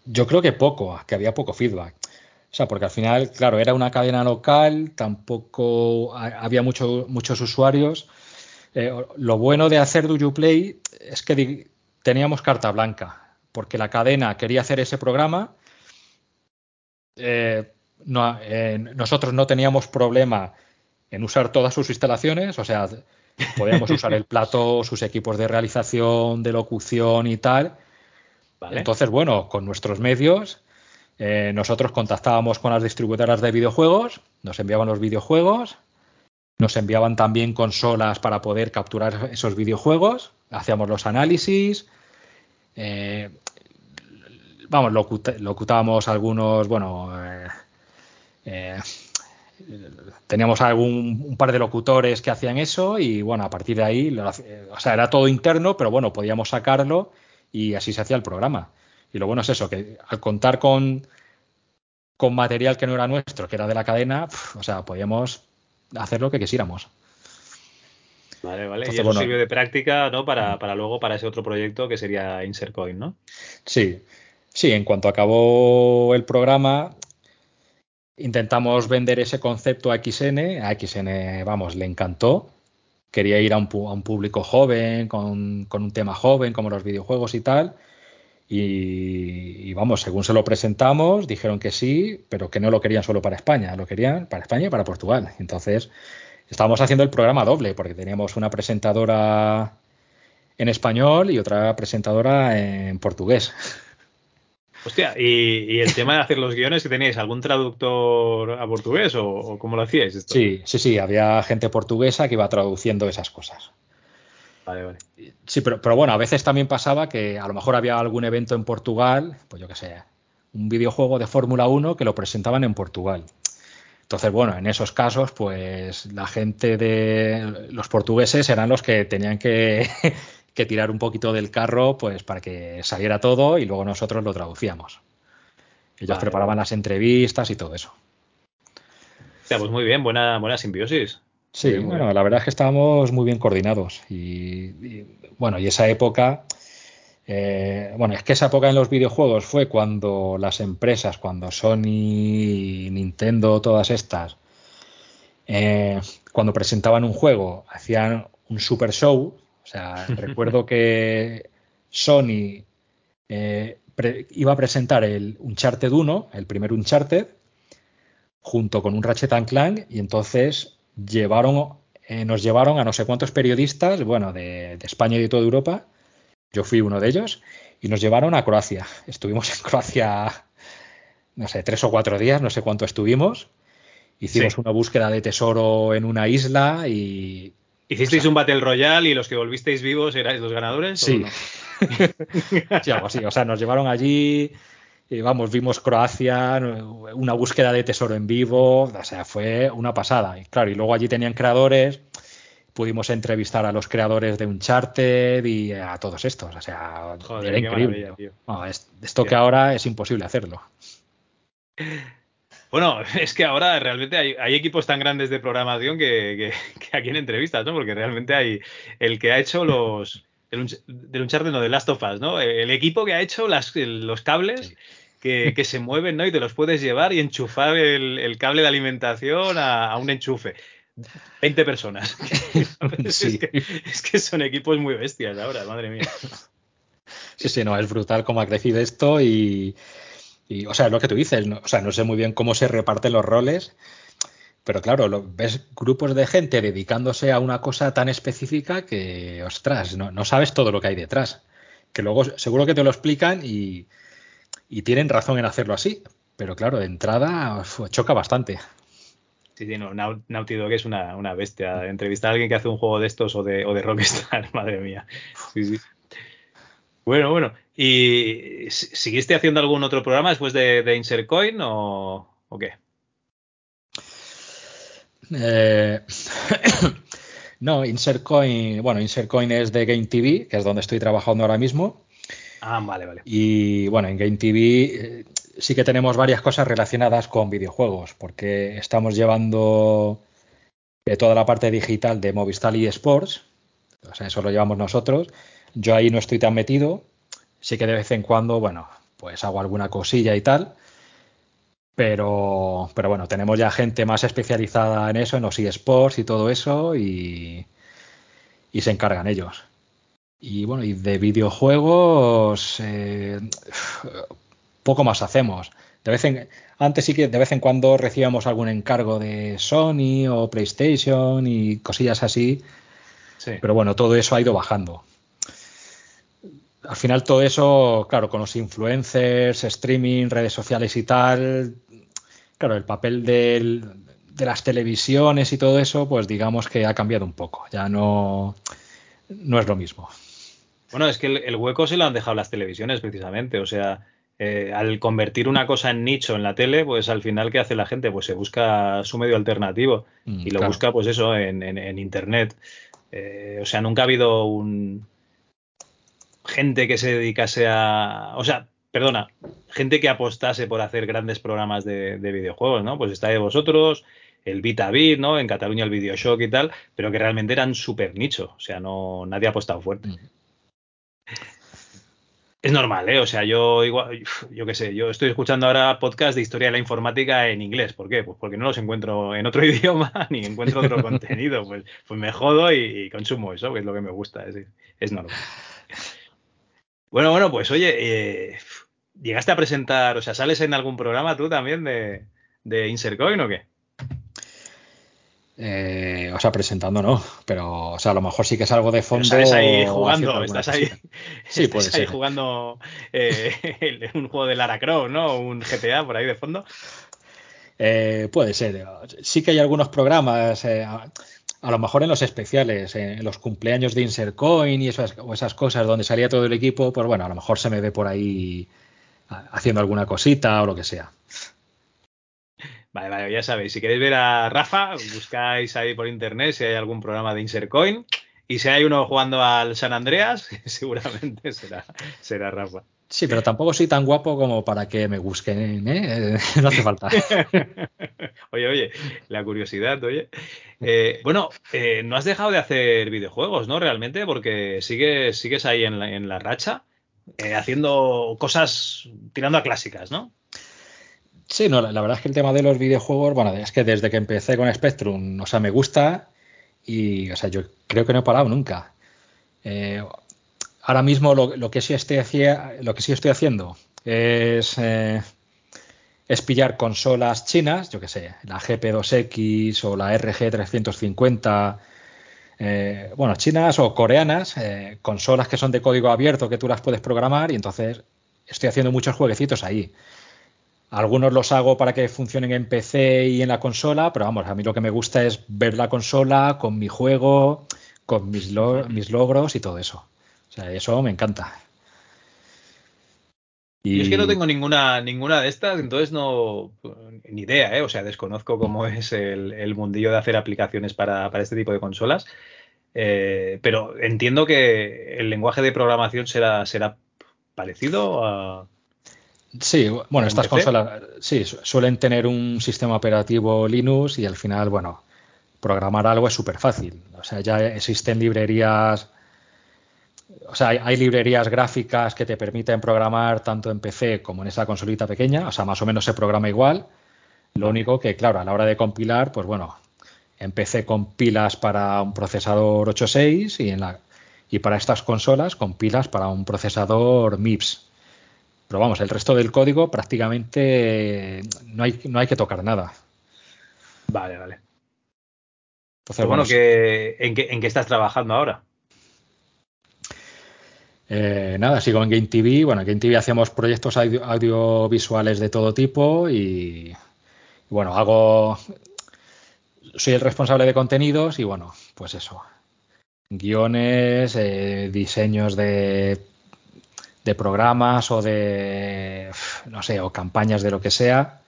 Yo creo que poco, que había poco feedback. O sea, porque al final, claro, era una cadena local, tampoco había mucho, muchos usuarios. Eh, lo bueno de hacer Do You Play es que teníamos carta blanca, porque la cadena quería hacer ese programa. Eh, eh, nosotros no teníamos problema en usar todas sus instalaciones, o sea, Podíamos usar el plato, sus equipos de realización, de locución y tal. Entonces, bueno, con nuestros medios, eh, nosotros contactábamos con las distribuidoras de videojuegos, nos enviaban los videojuegos, nos enviaban también consolas para poder capturar esos videojuegos, hacíamos los análisis, eh, vamos, locutábamos algunos, bueno, eh, teníamos algún un par de locutores que hacían eso y bueno, a partir de ahí, o sea, era todo interno, pero bueno, podíamos sacarlo y así se hacía el programa. Y lo bueno es eso, que al contar con, con material que no era nuestro, que era de la cadena, o sea, podíamos hacer lo que quisiéramos. Vale, vale. y eso sirvió de práctica, ¿no? Para, para luego, para ese otro proyecto que sería Insercoin, ¿no? Sí. Sí, en cuanto acabó el programa, Intentamos vender ese concepto a XN, a XN, vamos, le encantó. Quería ir a un, público joven, con, un tema joven, como los videojuegos y tal. Y, vamos, según se lo presentamos, dijeron que sí, pero que no lo querían solo para España, lo querían para España y para Portugal. Entonces, estábamos haciendo el programa doble, porque teníamos una presentadora en español y otra presentadora en portugués. Hostia, ¿y, el tema de hacer los guiones, que teníais algún traductor a portugués o, cómo lo hacíais? Esto? Sí, sí, sí, había gente portuguesa que iba traduciendo esas cosas. Vale, vale. Sí, pero, pero bueno, a veces también pasaba que a lo mejor había algún evento en Portugal, pues yo qué sé, un videojuego de Fórmula 1 que lo presentaban en Portugal. Entonces, bueno, en esos casos, pues la gente de los portugueses eran los que tenían que que tirar un poquito del carro pues para que saliera todo y luego nosotros lo traducíamos. Ellos preparaban las entrevistas y todo eso. O sea, pues muy bien, buena, buena simbiosis. Sí, bueno, la verdad es que estábamos muy bien coordinados y, bueno, y esa época Eh, bueno, es que esa época en los videojuegos fue cuando las empresas, cuando Sony, Nintendo, todas estas, eh, cuando presentaban un juego, hacían un super show. O sea, recuerdo que Sony eh, iba a presentar el Uncharted 1, el primer Uncharted, junto con un Ratchet Clank, y entonces llevaron, nos llevaron a no sé cuántos periodistas, bueno, de, de España y de toda Europa, yo fui uno de ellos y nos llevaron a Croacia. Estuvimos en Croacia, no sé, tres o cuatro días, no sé cuánto estuvimos. Hicimos una búsqueda de tesoro en una isla y... ¿Hicisteis un Battle Royale y los que volvisteis vivos erais los ganadores? Sí. sí, algo así. O sea, nos llevaron allí, y vamos, vimos Croacia, una búsqueda de tesoro en vivo, o sea, fue una pasada. Y claro, y luego allí tenían creadores pudimos entrevistar a los creadores de Uncharted y a todos estos. O sea, era increíble. esto que ahora es imposible hacerlo. Bueno, es que ahora realmente hay, equipos tan grandes de programación que, que, aquí en entrevistas, ¿no? Porque realmente hay el que ha hecho los. Del Uncharted, no, de Last of Us, ¿no? El equipo que ha hecho las, los cables. Que, se mueven, ¿no? Y te los puedes llevar y enchufar el, cable de alimentación a, un enchufe. 20 personas. es, que, son equipos muy bestias ahora, madre mía. Sí, sí, no, es brutal cómo ha crecido esto y, o sea, lo que tú dices, no, o sea, no sé muy bien cómo se reparten los roles, pero claro, ves grupos de gente dedicándose a una cosa tan específica que, ostras, no, sabes todo lo que hay detrás. Que luego seguro que te lo explican y, y tienen razón en hacerlo así, pero claro, de entrada choca bastante. Sí, sí, no, Naughty Dog es una, una, bestia. Entrevistar a alguien que hace un juego de estos o de, o de Rockstar, madre mía. Sí, sí. Bueno, bueno. ¿Y seguiste haciendo algún otro programa después de, de Insert Coin o, o qué? Eh, no, Insert Coin, bueno, Insert Coin es de Game TV, que es donde estoy trabajando ahora mismo. Ah, vale, vale. Y bueno, en Game TV sí que tenemos varias cosas relacionadas con videojuegos, porque estamos llevando eh, toda la parte digital de Movistar y Sports, o sea, eso lo llevamos nosotros. Yo ahí no estoy tan metido, sí que de vez en cuando, bueno, pues hago alguna cosilla y tal, pero, pero bueno, tenemos ya gente más especializada en eso, en los eSports y todo eso, y, y se encargan ellos. Y bueno, y de videojuegos, eh, poco más hacemos. De vez en, antes sí que de vez en cuando recibíamos algún encargo de Sony o PlayStation y cosillas así. Pero bueno, todo eso ha ido bajando. Al final todo eso, claro, con los influencers, streaming, redes sociales y tal, claro, el papel de las televisiones y todo eso, pues digamos que ha cambiado un poco. Ya no, no es lo mismo. Bueno, es que el hueco se lo han dejado las televisiones precisamente. O sea, eh, al convertir una cosa en nicho en la tele, pues al final, ¿qué hace la gente? Pues se busca su medio alternativo mm, y lo busca, pues eso, en, Internet. Eh, o sea, nunca ha habido un gente que se dedicase a. O sea, perdona, gente que apostase por hacer grandes programas de, videojuegos, ¿no? Pues está de vosotros, el Vitabit, ¿no? En Cataluña el Videoshock y tal, pero que realmente eran súper nicho. O sea, no, nadie ha apostado fuerte. Mm es normal, ¿eh? O sea, yo igual, yo qué sé, yo estoy escuchando ahora podcast de historia de la informática en inglés. ¿Por qué? Pues porque no los encuentro en otro idioma ni encuentro otro contenido. Pues, pues me jodo y, consumo eso, que es lo que me gusta, es, normal. Bueno, bueno, pues oye, eh, ¿llegaste a presentar, o sea, sales en algún programa tú también de, de Insercoin o qué? Eh, o sea, presentando no, pero o sea, a lo mejor sí que es algo de fondo. estás ahí jugando, estás ahí, sí, puede ahí jugando eh, un juego de Lara Croft, ¿no? Un GTA por ahí de fondo. Eh, puede ser. Sí que hay algunos programas, a, lo mejor en los especiales, en los cumpleaños de Insert Coin y esas, o esas cosas donde salía todo el equipo, pues bueno, a lo mejor se me ve por ahí haciendo alguna cosita o lo que sea. Vale, vale, ya sabéis, si queréis ver a Rafa, buscáis ahí por internet si hay algún programa de Insert Coin. Y si hay uno jugando al San Andreas, seguramente será, será Rafa. Sí, pero tampoco soy tan guapo como para que me busquen, ¿eh? No hace falta. oye, oye, la curiosidad, oye. Eh, bueno, eh, no has dejado de hacer videojuegos, ¿no? Realmente, porque sigues, sigues ahí en la, en la racha. Eh, haciendo cosas tirando a clásicas, ¿no? Sí, no, la, verdad es que el tema de los videojuegos, bueno, es que desde que empecé con Spectrum, o sea, me gusta y, o sea, yo creo que no he parado nunca. Eh, ahora mismo lo, que sí estoy haciendo es, eh, es pillar consolas chinas, yo que sé, la GP2X o la RG350, eh, bueno, chinas o coreanas, consolas que son de código abierto que tú las puedes programar y entonces estoy haciendo muchos jueguecitos ahí. Algunos los hago para que funcionen en PC y en la consola, pero vamos, a mí lo que me gusta es ver la consola con mi juego, con mis, mis logros y todo eso. O sea, eso me encanta. Y... Yo es que no tengo ninguna, ninguna de estas, entonces no, ni idea, ¿eh? o sea, desconozco cómo es el, mundillo de hacer aplicaciones para, este tipo de consolas, eh, pero entiendo que el lenguaje de programación será, será parecido a... Sí, bueno, estas consolas sí, suelen tener un sistema operativo Linux y al final, bueno, programar algo es súper fácil. O sea, ya existen librerías, o sea, hay, librerías gráficas que te permiten programar tanto en PC como en esa consolita pequeña, o sea, más o menos se programa igual. Lo único que, claro, a la hora de compilar, pues bueno, en PC compilas para un procesador 8.6 y en la y para estas consolas compilas para un procesador MIPS. Pero vamos, el resto del código prácticamente no hay, no hay que tocar nada. Vale, vale. Entonces, bueno, ¿en, qué, estás trabajando ahora? Eh, nada, sigo en Game TV. Bueno, en Game TV hacemos proyectos audiovisuales de todo tipo y, bueno, hago. Soy el responsable de contenidos y bueno, pues eso. Guiones, eh, diseños de de programas o de, no sé, o campañas de lo que sea.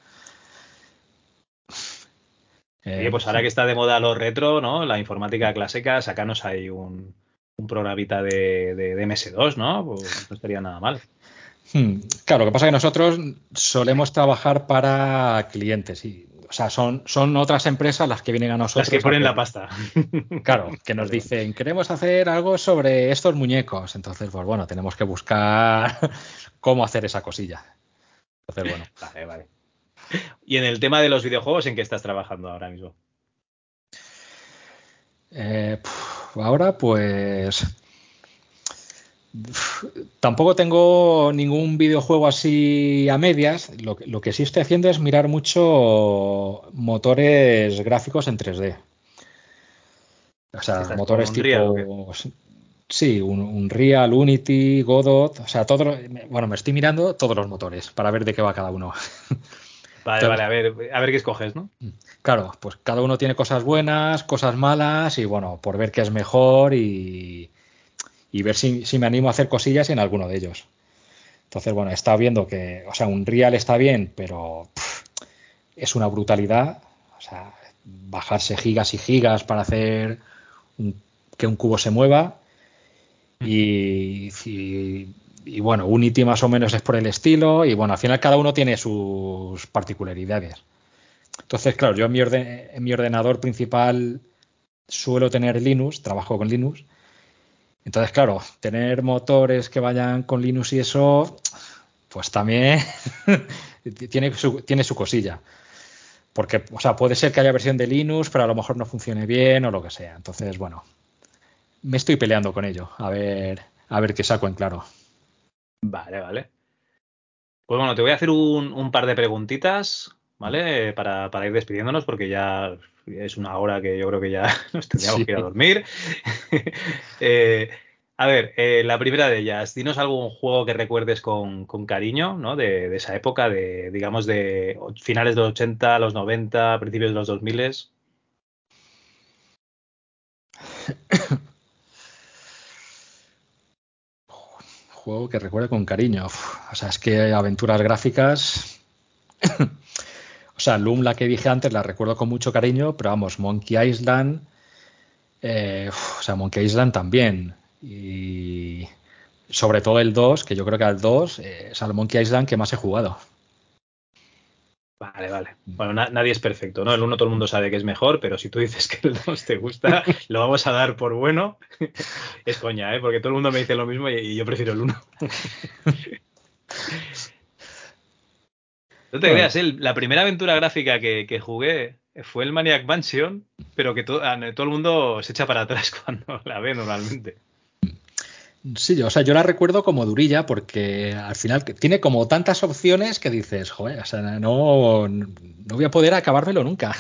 Eh, pues ahora que está de moda lo retro, ¿no? La informática clásica, sacanos ahí un, un programita de, de, MS2, ¿no? Pues no estaría nada mal. Hmm, claro, lo que pasa es que nosotros solemos trabajar para clientes y o sea, son, son otras empresas las que vienen a nosotros. Las que ponen la pasta. Claro, que nos dicen, queremos hacer algo sobre estos muñecos. Entonces, pues bueno, tenemos que buscar cómo hacer esa cosilla. Entonces, bueno. Vale, vale. Y en el tema de los videojuegos, ¿en qué estás trabajando ahora mismo? Eh, ahora, pues Tampoco tengo ningún videojuego así a medias. Lo, que sí estoy haciendo es mirar mucho motores gráficos en 3D. O sea, motores tipo. sí, un, Real, Unity, Godot. O sea, todo. Bueno, me estoy mirando todos los motores para ver de qué va cada uno. Vale, vale, a ver, a ver qué escoges, ¿no? Claro, pues cada uno tiene cosas buenas, cosas malas, y bueno, por ver qué es mejor y, y ver si, me animo a hacer cosillas en alguno de ellos. Entonces, bueno, está viendo que, o sea, un Real está bien, pero es una brutalidad. O sea, bajarse gigas y gigas para hacer que un cubo se mueva. Y, y, bueno, Unity más o menos es por el estilo. Y bueno, al final cada uno tiene sus particularidades. Entonces, claro, yo en mi, en mi ordenador principal suelo tener Linux, trabajo con Linux. Entonces, claro, tener motores que vayan con Linux y eso, pues también tiene, su, tiene su cosilla. Porque, o sea, puede ser que haya versión de Linux, pero a lo mejor no funcione bien o lo que sea. Entonces, bueno, me estoy peleando con ello. A ver, a ver qué saco en claro. Vale, vale. Pues bueno, te voy a hacer un, par de preguntitas, ¿vale? Para, para, ir despidiéndonos, porque ya es una hora que yo creo que ya nos tendríamos que ir a dormir. Eh, a ver, eh, la primera de ellas, dinos algún juego que recuerdes con, cariño, ¿no? De, esa época, de, digamos, de finales de los 80, los 90, principios de los 2000. Juego que recuerde con cariño. o sea, es que aventuras gráficas. O sea, Loom, la que dije antes, la recuerdo con mucho cariño, pero vamos, Monkey Island, eh, o sea, Monkey Island también. Y sobre todo el 2, que yo creo que al 2 eh, es al Monkey Island que más he jugado. Vale, vale. Bueno, nadie es perfecto, ¿no? El uno todo el mundo sabe que es mejor, pero si tú dices que el 2 te gusta, lo vamos a dar por bueno. es coña, ¿eh? Porque todo el mundo me dice lo mismo y, yo prefiero el 1. no te creas, ¿eh? la primera aventura gráfica que, jugué fue el Maniac Mansion, pero que todo el mundo se echa para atrás cuando la ve normalmente. Sí, o sea, yo la recuerdo como durilla porque al final tiene como tantas opciones que dices, joder, o sea, no, no voy a poder acabármelo nunca.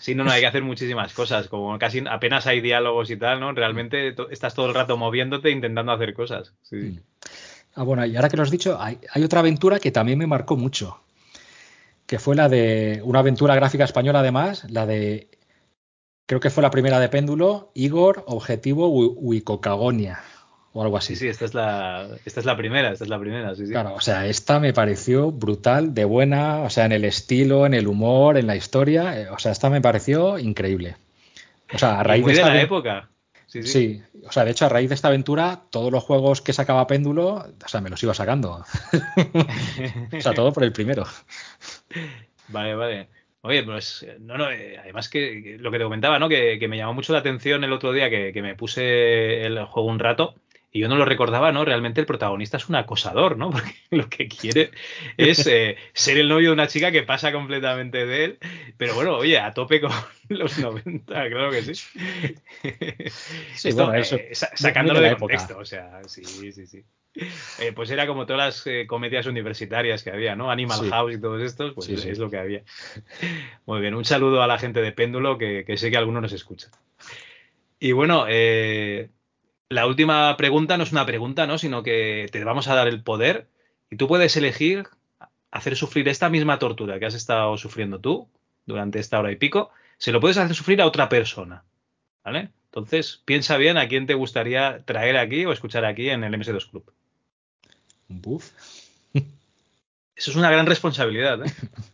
Sí, no, no, hay que hacer muchísimas cosas, como casi apenas hay diálogos y tal, ¿no? Realmente estás todo el rato moviéndote intentando hacer cosas. Sí. Mm. Ah, bueno, y ahora que lo has dicho, hay, hay otra aventura que también me marcó mucho, que fue la de una aventura gráfica española además, la de creo que fue la primera de péndulo, Igor, Objetivo, Wicocagonia o algo así. Sí, sí, esta es la, esta es la primera, esta es la primera, sí, sí. Claro, o sea, esta me pareció brutal, de buena, o sea, en el estilo, en el humor, en la historia, eh, o sea, esta me pareció increíble. O sea, a raíz de, esta la época. Sí, sí. sí, o sea, de hecho, a raíz de esta aventura, todos los juegos que sacaba Péndulo, o sea, me los iba sacando. o sea, todo por el primero. Vale, vale. Oye, pues no, no, eh, además que, lo que te comentaba, ¿no? Que, me llamó mucho la atención el otro día que, me puse el juego un rato y yo no lo recordaba, ¿no? Realmente el protagonista es un acosador, ¿no? Porque lo que quiere es eh, ser el novio de una chica que pasa completamente de él. Pero bueno, oye, a tope con los 90, claro que sí. Sí, bueno, eso, eh, sacándolo de, contexto, o sea, sí, sí, sí. Eh, pues era como todas las eh, comedias universitarias que había, ¿no? Animal House y todos estos, pues es lo que había. Muy bien, un saludo a la gente de Péndulo, que, sé que alguno nos escucha. Y bueno, eh, la última pregunta no es una pregunta, ¿no? Sino que te vamos a dar el poder y tú puedes elegir hacer sufrir esta misma tortura que has estado sufriendo tú durante esta hora y pico, se lo puedes hacer sufrir a otra persona, ¿vale? Entonces, piensa bien a quién te gustaría traer aquí o escuchar aquí en el MS2 Club. Buf. Eso es una gran responsabilidad, ¿eh?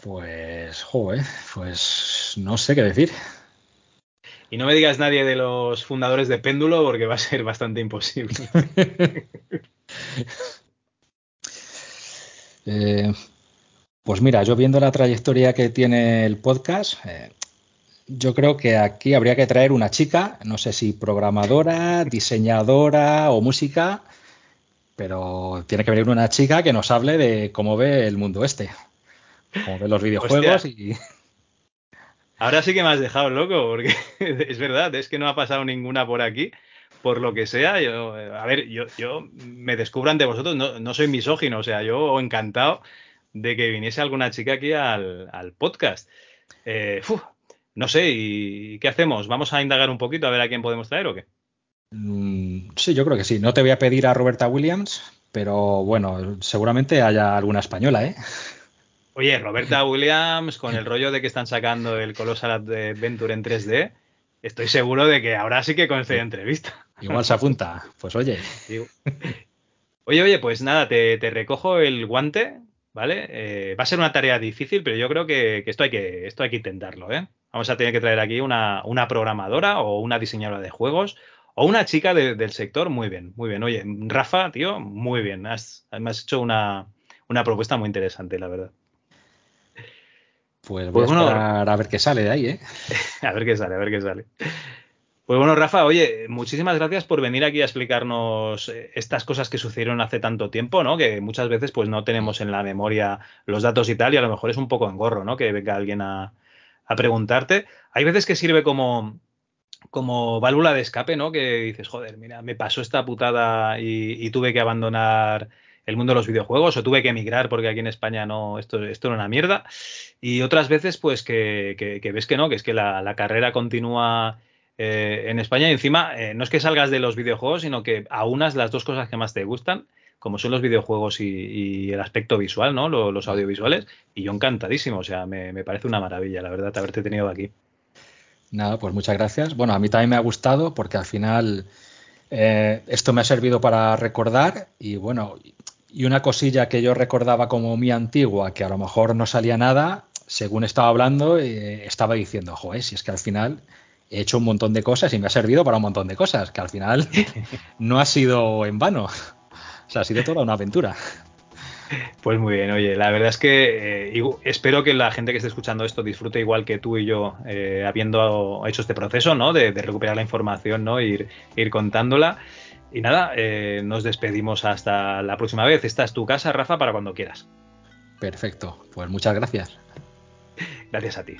Pues, joder, pues no sé qué decir. Y no me digas nadie de los fundadores de Péndulo porque va a ser bastante imposible. eh, pues mira, yo viendo la trayectoria que tiene el podcast, eh, yo creo que aquí habría que traer una chica, no sé si programadora, diseñadora o música, pero tiene que venir una chica que nos hable de cómo ve el mundo este, cómo ve los videojuegos y... Ahora sí que me has dejado loco, porque es verdad, es que no ha pasado ninguna por aquí, por lo que sea. Yo, a ver, yo, yo me descubro ante vosotros, no, no soy misógino, o sea, yo encantado de que viniese alguna chica aquí al, podcast. Eh, no sé, ¿y qué hacemos? ¿Vamos a indagar un poquito a ver a quién podemos traer o qué? Mm, sí, yo creo que sí. No te voy a pedir a Roberta Williams, pero bueno, seguramente haya alguna española, ¿eh? Oye, Roberta Williams, con el rollo de que están sacando el Colossal Adventure en 3D, estoy seguro de que ahora sí que concede entrevista. Igual se apunta. Pues oye. Oye, oye, pues nada, te, recojo el guante, ¿vale? Eh, va a ser una tarea difícil, pero yo creo que, esto, hay que esto hay que intentarlo, ¿eh? Vamos a tener que traer aquí una, programadora o una diseñadora de juegos o una chica del sector. Muy bien, muy bien. Oye, Rafa, tío, muy bien. Has, me has hecho una, propuesta muy interesante, la verdad. Pues voy pues a a ver qué sale de ahí, ¿eh? a ver qué sale, a ver qué sale. Pues bueno, Rafa, oye, muchísimas gracias por venir aquí a explicarnos eh, estas cosas que sucedieron hace tanto tiempo, ¿no? Que muchas veces pues no tenemos en la memoria los datos y tal, y a lo mejor es un poco engorro, ¿no? Que venga alguien a, a preguntarte. Hay veces que sirve como, como válvula de escape, ¿no? Que dices, joder, mira, me pasó esta putada y, tuve que abandonar el mundo de los videojuegos o tuve que emigrar porque aquí en España no, esto, esto era una mierda. Y otras veces, pues que, ves que no, que es que la, carrera continúa eh, en España y encima eh, no es que salgas de los videojuegos, sino que aunas las dos cosas que más te gustan como son los videojuegos y, el aspecto visual, ¿no? Los, audiovisuales. Y yo encantadísimo, o sea, me, parece una maravilla, la verdad, haberte tenido aquí. Nada, pues muchas gracias. Bueno, a mí también me ha gustado porque al final eh, esto me ha servido para recordar y bueno, y una cosilla que yo recordaba como mi antigua, que a lo mejor no salía nada, según estaba hablando, eh, estaba diciendo, joder, si es que al final he hecho un montón de cosas y me ha servido para un montón de cosas, que al final no ha sido en vano. O sea, ha sido toda una aventura. Pues muy bien, oye, la verdad es que eh, espero que la gente que esté escuchando esto disfrute igual que tú y yo, eh, habiendo hecho este proceso, ¿no? De, recuperar la información, ¿no? Ir, ir contándola. Y nada, eh, nos despedimos hasta la próxima vez. Esta es tu casa, Rafa, para cuando quieras. Perfecto, pues muchas gracias. Gracias a ti.